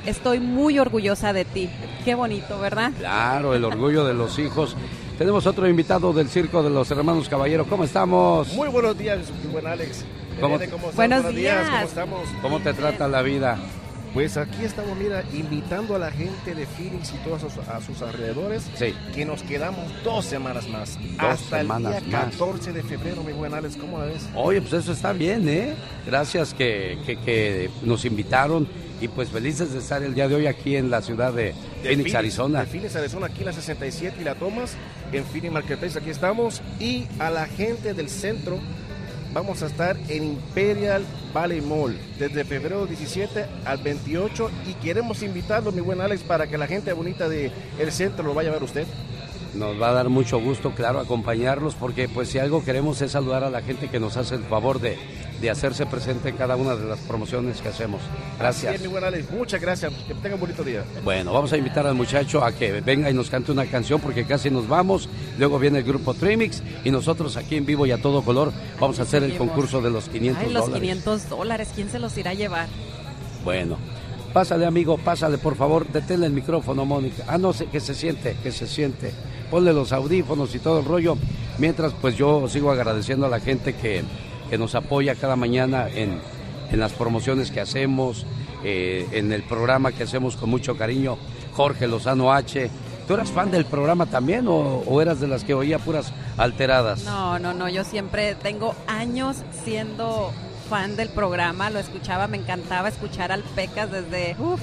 Estoy muy orgullosa de ti. Qué bonito, ¿verdad? Claro, el orgullo de los hijos. Tenemos otro invitado del Circo de los Hermanos Caballero. ¿Cómo estamos? Muy buenos días, buen Alex. ¿Cómo- Irene, ¿cómo estás? Buenos días, ¿cómo días. estamos? ¿Cómo te trata la vida? Pues aquí estamos, mira, invitando a la gente de Phoenix y todos a sus, a sus alrededores Sí. que nos quedamos dos semanas más. Dos hasta semanas el día más. 14 de febrero, mi buen Alex, ¿cómo la ves? Oye, pues eso está bien, ¿eh? Gracias que, que- que nos invitaron y pues felices de estar el día de hoy aquí en la ciudad de, Phoenix, Arizona. De Phoenix, Arizona, aquí en la 67 y la tomas. En Phoenix Marketplace, aquí estamos. Y a la gente del centro, vamos a estar en Imperial Valley Mall desde febrero 17 al 28. Y queremos invitarlo, mi buen Alex, para que la gente bonita del el centro lo vaya a ver usted. Nos va a dar mucho gusto, claro, acompañarlos porque pues si algo queremos es saludar a la gente que nos hace el favor de, de hacerse presente en cada una de las promociones que hacemos. Gracias. es, mi buen Alex. Muchas gracias. Que tengan un bonito día. Bueno, vamos a invitar al muchacho a que venga y nos cante una canción porque casi nos vamos. Luego viene el grupo Trimix y nosotros aquí en vivo y a todo color vamos a hacer el concurso de los 500 Ay, los dólares. 500 dólares, ¿quién se los irá a llevar? Bueno, pásale amigo, pásale por favor, deténle el micrófono, Mónica. Ah, no, sé, que se siente, que se siente. Ponle los audífonos y todo el rollo. Mientras, pues yo sigo agradeciendo a la gente que, que nos apoya cada mañana en, en las promociones que hacemos, eh, en el programa que hacemos con mucho cariño. Jorge Lozano H. ¿Tú eras fan del programa también o, eras de las que oía puras alteradas? No, no, no, yo siempre tengo años siendo fan del programa, lo escuchaba, me encantaba escuchar al Pecas desde, uf,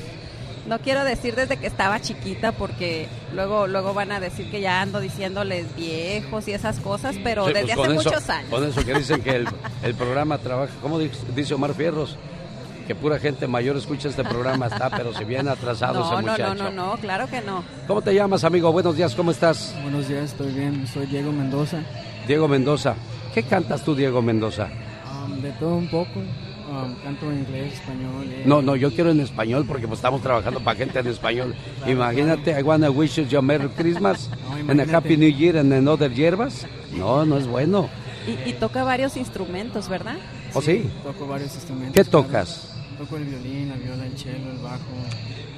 no quiero decir desde que estaba chiquita porque luego luego van a decir que ya ando diciéndoles viejos y esas cosas, pero Sí, desde pues, hace eso- muchos años. Con eso que dicen que el, el programa trabaja, ¿cómo dice, Omar Fierros? Que pura gente mayor escucha este programa, está, pero se viene atrasado No, ese no, muchacho. no, no, no, claro que no. ¿Cómo te llamas, amigo? Buenos días, ¿cómo estás? Buenos días, estoy bien. Soy Diego Mendoza. Diego Mendoza. ¿Qué cantas tú, Diego Mendoza? Um, de todo un poco. Um, canto en inglés, español. eh. No, no, yo quiero en español porque pues, estamos trabajando para gente en español. Imagínate, I wanna wish you a Merry Christmas No, and a. Happy New Year and another hierbas. No, no es bueno. Y, y toca varios instrumentos, ¿verdad? ¿O sí? Toco varios instrumentos. ¿Qué claro. tocas? Toco el violín, la viola, el cello, el bajo,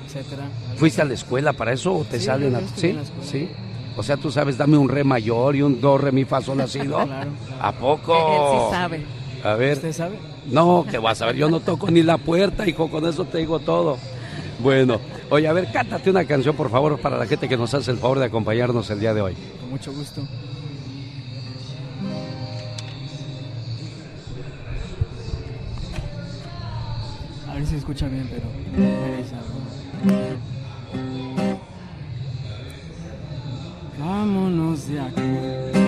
etcétera. ¿Fuiste a la escuela para eso o te Sí, salen a... ¿Sí? en la escuela. ¿Sí? O sea, tú sabes, dame un re mayor y un do, re, mi, fa, sol, así, ¿no? Claro, ¿A poco? Él sí sabe. A ver. ¿Usted sabe? No, que vas a ver, yo no toco ni la puerta, hijo, con eso te digo todo. Bueno, oye, a ver, cántate una canción, por favor, para la gente que nos hace el favor de acompañarnos el día de hoy. Con mucho gusto. A ver si escucha bien, pero. Vámonos de aquí.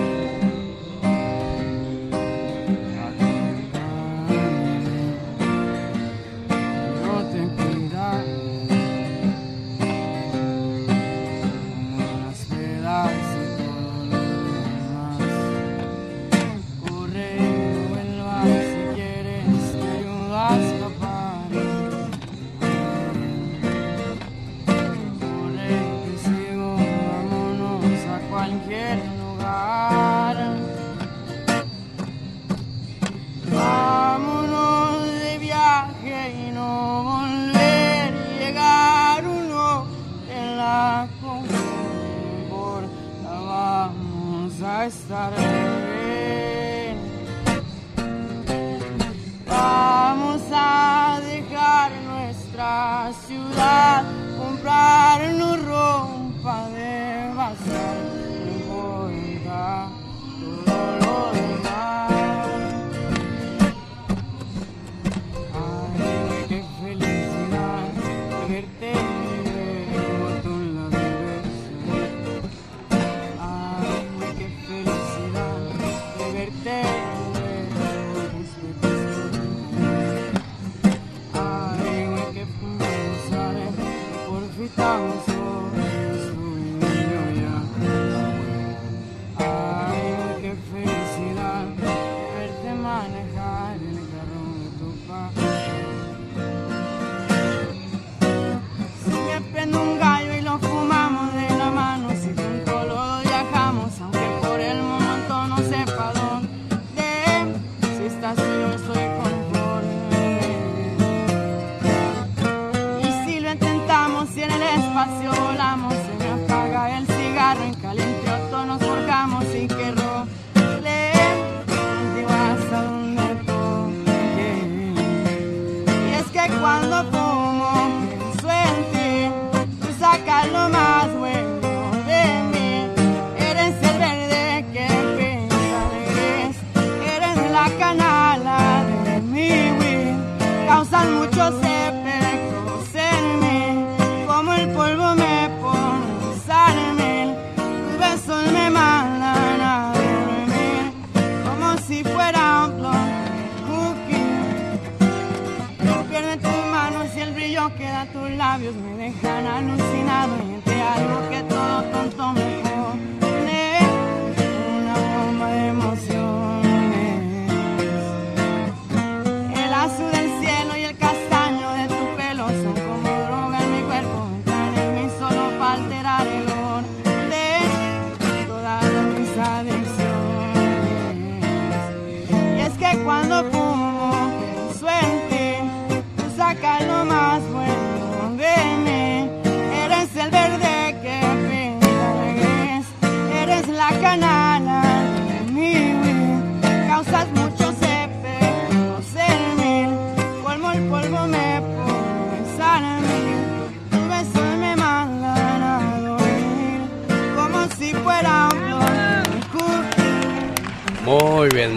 Brillo que tus labios me dejan alucinado y entre algo que todo tonto me pone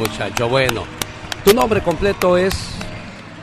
muchacho. Bueno, tu nombre completo es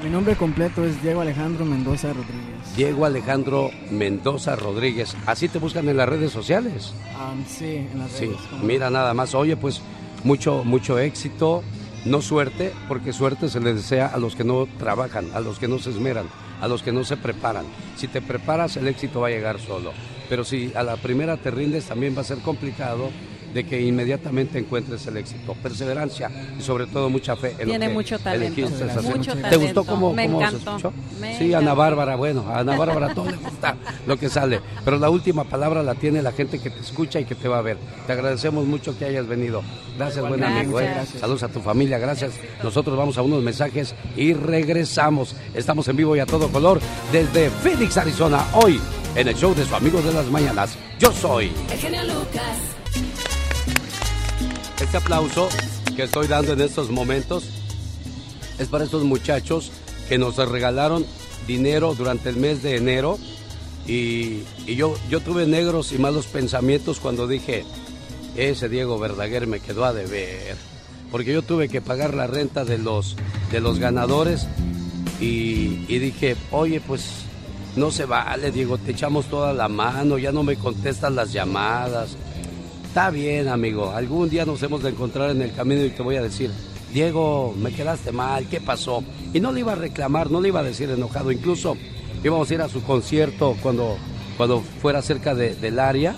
Mi nombre completo es Diego Alejandro Mendoza Rodríguez. Diego Alejandro Mendoza Rodríguez. ¿Así te buscan en las redes sociales? Am, sí, en las Sí, redes. como- mira nada más. Oye, pues mucho, mucho éxito. No suerte, porque suerte se le desea a los que no trabajan, a los que no se esmeran, a los que no se preparan. Si te preparas, el éxito va a llegar solo. Pero si a la primera te rindes, también va a ser complicado de que inmediatamente encuentres el éxito. Perseverancia y sobre todo mucha fe en Tiene lo que mucho talento, elegiste mucho ¿Te talento. gustó cómo, Me cómo se escuchó? me sí, Ana. Bárbara, bueno, a Ana Bárbara a todo le gusta lo que sale. Pero la última palabra la tiene la gente que te escucha y que te va a ver. Te agradecemos mucho que hayas venido. Gracias, buen Gracias. amigo. ¿eh? Gracias. Saludos a tu familia, gracias. Nosotros vamos a unos mensajes y regresamos. Estamos en vivo y a todo color desde Phoenix, Arizona, hoy en el show de su amigo de las mañanas. Yo soy. El genio Lucas. Este aplauso que estoy dando en estos momentos es para estos muchachos que nos regalaron dinero durante el mes de enero y, yo, yo tuve negros y malos pensamientos cuando dije, ese Diego Verdaguer me quedó a deber, porque yo tuve que pagar la renta de los, de los ganadores y, y dije, oye, pues no se vale, Diego, te echamos toda la mano, ya no me contestas las llamadas. Está bien, amigo, algún día nos hemos de encontrar en el camino y te voy a decir, Diego, me quedaste mal, ¿qué pasó? Y no le iba a reclamar, no le iba a decir enojado, incluso íbamos a ir a su concierto cuando, cuando fuera cerca de- del área,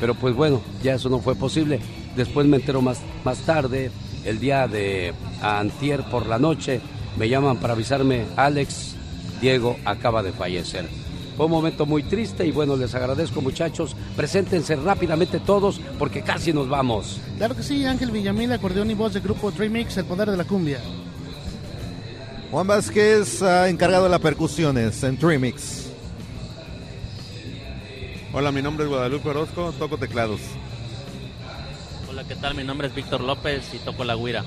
pero pues bueno, ya eso no fue posible. Después me entero más, más tarde, el día de antier por la noche, me llaman para avisarme, Alex, Diego acaba de fallecer. Fue un momento muy triste y bueno, les agradezco muchachos. Preséntense rápidamente todos porque casi nos vamos. Claro que sí, Ángel Villamil, acordeón y voz del grupo Dream Mix, El Poder de la Cumbia. Juan Vázquez, ah, encargado de las percusiones en Trimix. Hola, mi nombre es Guadalupe Orozco, toco teclados. Hola, ¿qué tal? Mi nombre es Víctor López y toco la guira.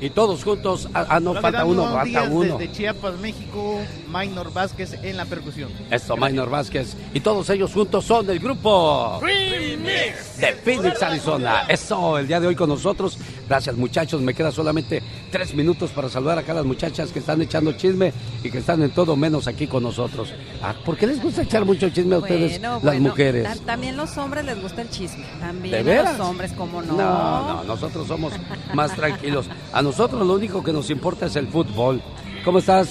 Y todos juntos, ah, ah, no, Hola, ¿qué falta uno, falta uno. Desde Chiapas, México, Maynor Vázquez en la percusión. Esto, Minor Vázquez. Y todos ellos juntos son el grupo de Phoenix, Arizona. Eso, el día de hoy con nosotros. Gracias, muchachos. Me queda solamente tres minutos para saludar acá a las muchachas que están echando chisme y que están en todo menos aquí con nosotros. Ah, ¿Por qué les gusta echar mucho chisme a ustedes, Bueno, las bueno, mujeres? ta- también los hombres les gusta el chisme. También ¿De a veras? los hombres, como no. No, no, nosotros somos más tranquilos. A nosotros lo único que nos importa es el fútbol. ¿Cómo estás?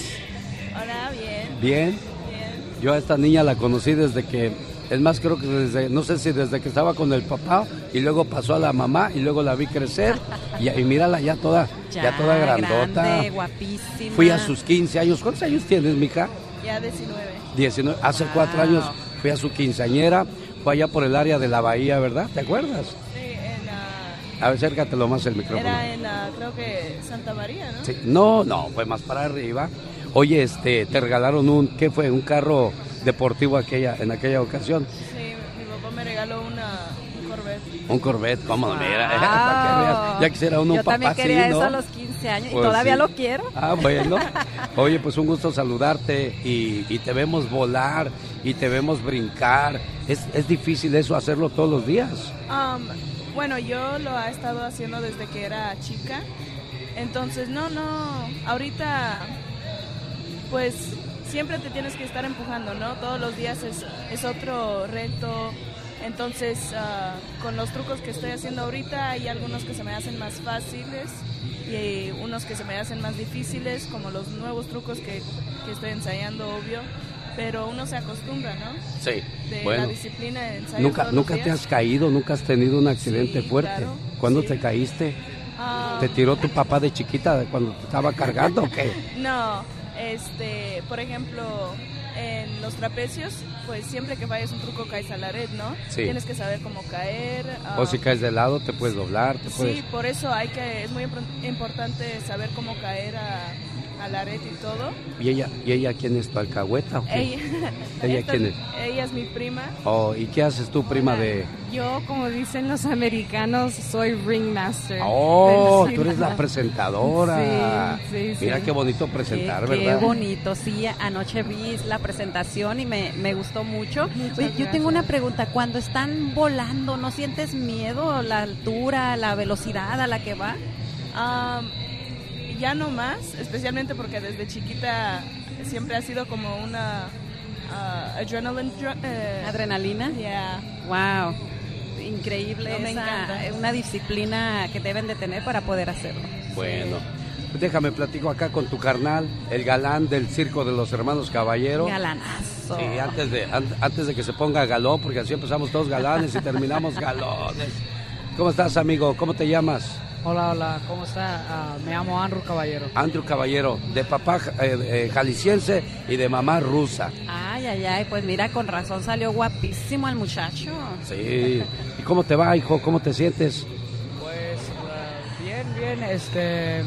Hola, bien. ¿Bien? Yo a esta niña la conocí desde que, es más, creo que desde, no sé si desde que estaba con el papá y luego pasó a la mamá y luego la vi crecer y, y mírala ya toda, ya, toda grandota. grande, guapísima. Fui a sus 15 años. ¿Cuántos años tienes, mija? Ya 19. 19. Hace cuatro años fui a su quinceañera. Fue allá por el área de la bahía, ¿verdad? ¿Te acuerdas? Sí, en la, A ver, acércatelo más el micrófono. era en la, creo que Santa María, ¿no? Sí, No, no, fue más para arriba. Oye, este, te regalaron un, ¿qué fue? Un carro deportivo aquella, en aquella ocasión. Sí, mi papá me regaló una un Corvette. Un Corvette, ¿cómo no? Mira, Wow. para que veas. Ya quisiera uno Yo un papá también así, quería ¿no? eso a los 15 años Pues y todavía sí. lo quiero. Ah, bueno. Oye, pues un gusto saludarte y, y te vemos volar y te vemos brincar. Es, es difícil eso hacerlo todos los días. Um, bueno, yo lo he estado haciendo desde que era chica. Entonces, no, no, ahorita pues siempre te tienes que estar empujando, ¿no? Todos los días es, otro reto. Entonces, ah, con los trucos que estoy haciendo ahorita, hay algunos que se me hacen más fáciles y unos que se me hacen más difíciles, como los nuevos trucos que, que estoy ensayando, obvio. Pero uno se acostumbra, ¿no? Sí. De bueno. la disciplina de ensayo Nunca, te has caído, nunca has tenido un accidente Sí, fuerte. claro, ¿Cuándo sí. te caíste? Ah. ¿Te tiró tu papá de chiquita cuando te estaba cargando o qué? No, este, por ejemplo, en los trapecios, pues siempre que falles un truco caes a la red, ¿no? Sí. Tienes que saber cómo caer. ah, O si caes de lado te puedes doblar, te puedes... Sí, por eso hay que, es muy impor- importante saber cómo caer a, a la red y todo. ¿Y ella, ¿Y ella quién es tu alcahueta o qué? Ella, ¿Ella esta- quién es? Ella es mi prima. Oh, ¿Y qué haces tú, prima de...? Yo, como dicen los americanos, soy ringmaster. Oh, tú eres la presentadora. Sí, sí, Mira sí. qué bonito presentar, Qué, ¿verdad? qué bonito, sí, anoche vi la presentación y me, me gustó mucho. Oye, yo tengo una pregunta, cuando están volando, ¿no sientes miedo la altura, la velocidad a la que va? Ya no más, especialmente porque desde chiquita siempre ha sido como una adrenaline dr- eh, ¿Adrenalina? Yeah. Wow, increíble, No, me esa- encanta. una disciplina que deben de tener para poder hacerlo. Bueno, déjame platico acá con tu carnal, el galán del circo de los hermanos Caballero. Galanazo. Sí, antes de, an- antes de que se ponga galón, porque así empezamos todos galanes y terminamos galones. ¿Cómo estás, amigo? ¿Cómo te llamas? Hola, hola, ¿cómo está? Ah, me llamo Andrew Caballero. Andrew Caballero, de papá eh, eh, jalisciense y de mamá rusa. Ay, ay, ay, pues mira, con razón salió guapísimo el muchacho. Sí. ¿Y cómo te va, hijo? ¿Cómo te sientes? Pues ah, bien, bien, este,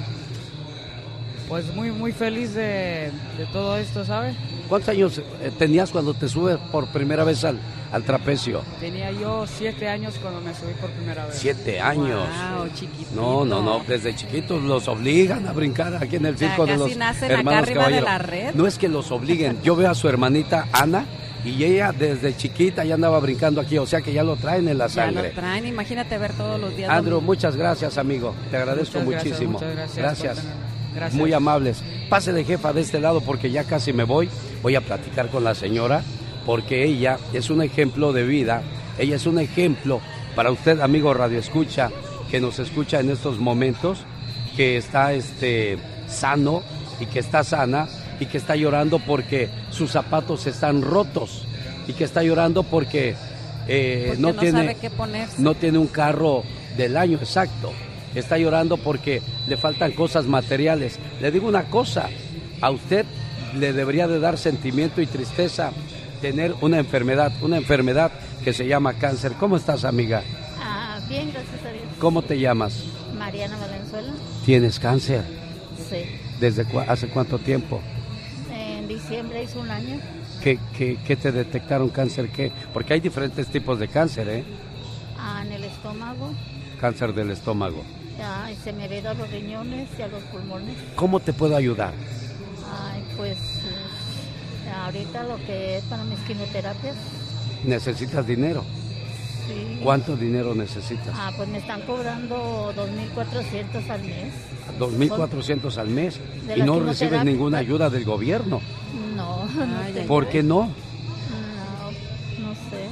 pues muy, muy feliz de, de todo esto, ¿sabe? ¿Cuántos años eh, tenías cuando te subes por primera vez al, al trapecio? Tenía yo siete años cuando me subí por primera vez. Siete años. Wow, chiquitito. No, no, no, desde chiquitos los obligan a brincar aquí en el sea, circo de casi los nacen acá hermanos arriba de la red. No es que los obliguen, yo veo a su hermanita Ana y ella desde chiquita ya andaba brincando aquí, o sea que ya lo traen en la Ya lo sangre. traen, imagínate ver todos los días. Andrew, domingo. muchas gracias, amigo. Te agradezco Muchas gracias, muchísimo. muchas gracias por tenerme. Gracias. Muy amables. Pásele jefa de este lado porque ya casi me voy. Voy a platicar con la señora porque ella es un ejemplo de vida. Ella es un ejemplo para usted, amigo Radio Escucha, que nos escucha en estos momentos, que está este, sano y que está sana y que está llorando porque sus zapatos están rotos y que está llorando porque, eh, Porque no, no tiene, no tiene un carro del año exacto. Está llorando porque le faltan cosas materiales. Le digo una cosa, a usted le debería de dar sentimiento y tristeza tener una enfermedad, una enfermedad que se llama cáncer. ¿Cómo estás, amiga? Ah, bien, gracias a Dios. ¿Cómo te llamas? Mariana Valenzuela. ¿Tienes cáncer? Sí. ¿Desde cua- hace cuánto tiempo? En diciembre hizo un año. ¿Qué, qué, qué te detectaron cáncer? ¿Qué? Porque hay diferentes tipos de cáncer, ¿eh? Ah, en el estómago. Cáncer del estómago. Ah, y se me ve a los riñones y a los pulmones. ¿Cómo te puedo ayudar? Ay, pues ahorita lo que es para mis quimioterapias. ¿Necesitas dinero? Sí. ¿Cuánto dinero necesitas? Ah, pues me están cobrando 2.400 al mes. 2.400 al mes y no recibes ninguna ayuda del gobierno. No, no. ¿Por qué no? No, no sé.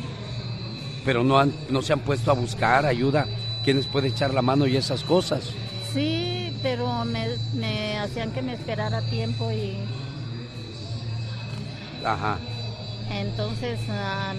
Pero no, han, no se han puesto a buscar ayuda. ¿Quiénes puede echar la mano y esas cosas? Sí, pero me, me hacían que me esperara tiempo y Ajá. entonces ah,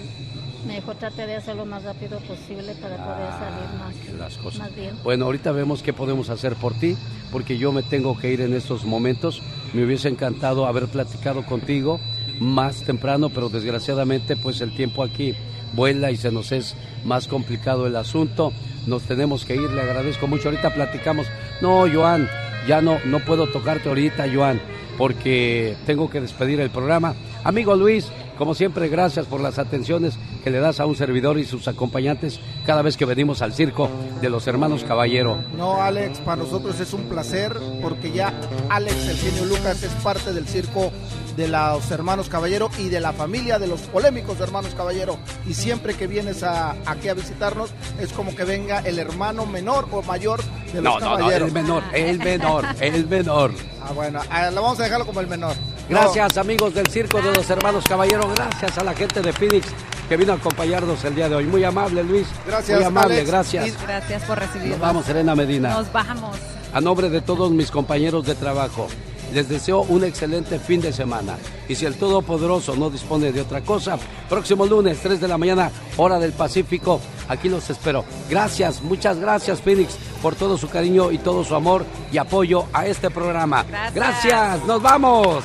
mejor traté de hacerlo lo más rápido posible para poder salir más, Las cosas. más bien. Bueno, ahorita vemos qué podemos hacer por ti, porque yo me tengo que ir en estos momentos. Me hubiese encantado haber platicado contigo más temprano, pero desgraciadamente pues el tiempo aquí vuela y se nos es más complicado el asunto. Nos tenemos que ir, le agradezco mucho. Ahorita platicamos. No, Joan, ya no, no puedo tocarte ahorita, Joan, porque tengo que despedir el programa. Amigo Luis, como siempre, gracias por las atenciones que le das a un servidor y sus acompañantes cada vez que venimos al circo de los hermanos Caballero. No, Alex, para nosotros es un placer porque ya Alex, el genio Lucas, es parte del circo de los hermanos Caballero y de la familia de los polémicos hermanos Caballero. Y siempre que vienes a, aquí a visitarnos es como que venga el hermano menor o mayor de los No, no, no, Caballeros. el menor, el menor, el menor. Ah, bueno, ah, la vamos a dejarlo como el menor. Gracias amigos del Circo de los Hermanos Caballero, gracias a la gente de Phoenix que vino a acompañarnos el día de hoy. Muy amable Luis. Gracias, Muy amable, Alex. gracias. Gracias por recibirnos. Nos vamos, Serena Medina. Nos vamos. A nombre de todos mis compañeros de trabajo, les deseo un excelente fin de semana. Y si el Todopoderoso no dispone de otra cosa, próximo lunes, 3 de la mañana, hora del Pacífico, aquí los espero. Gracias, muchas gracias Phoenix por todo su cariño y todo su amor y apoyo a este programa. Gracias. gracias nos vamos.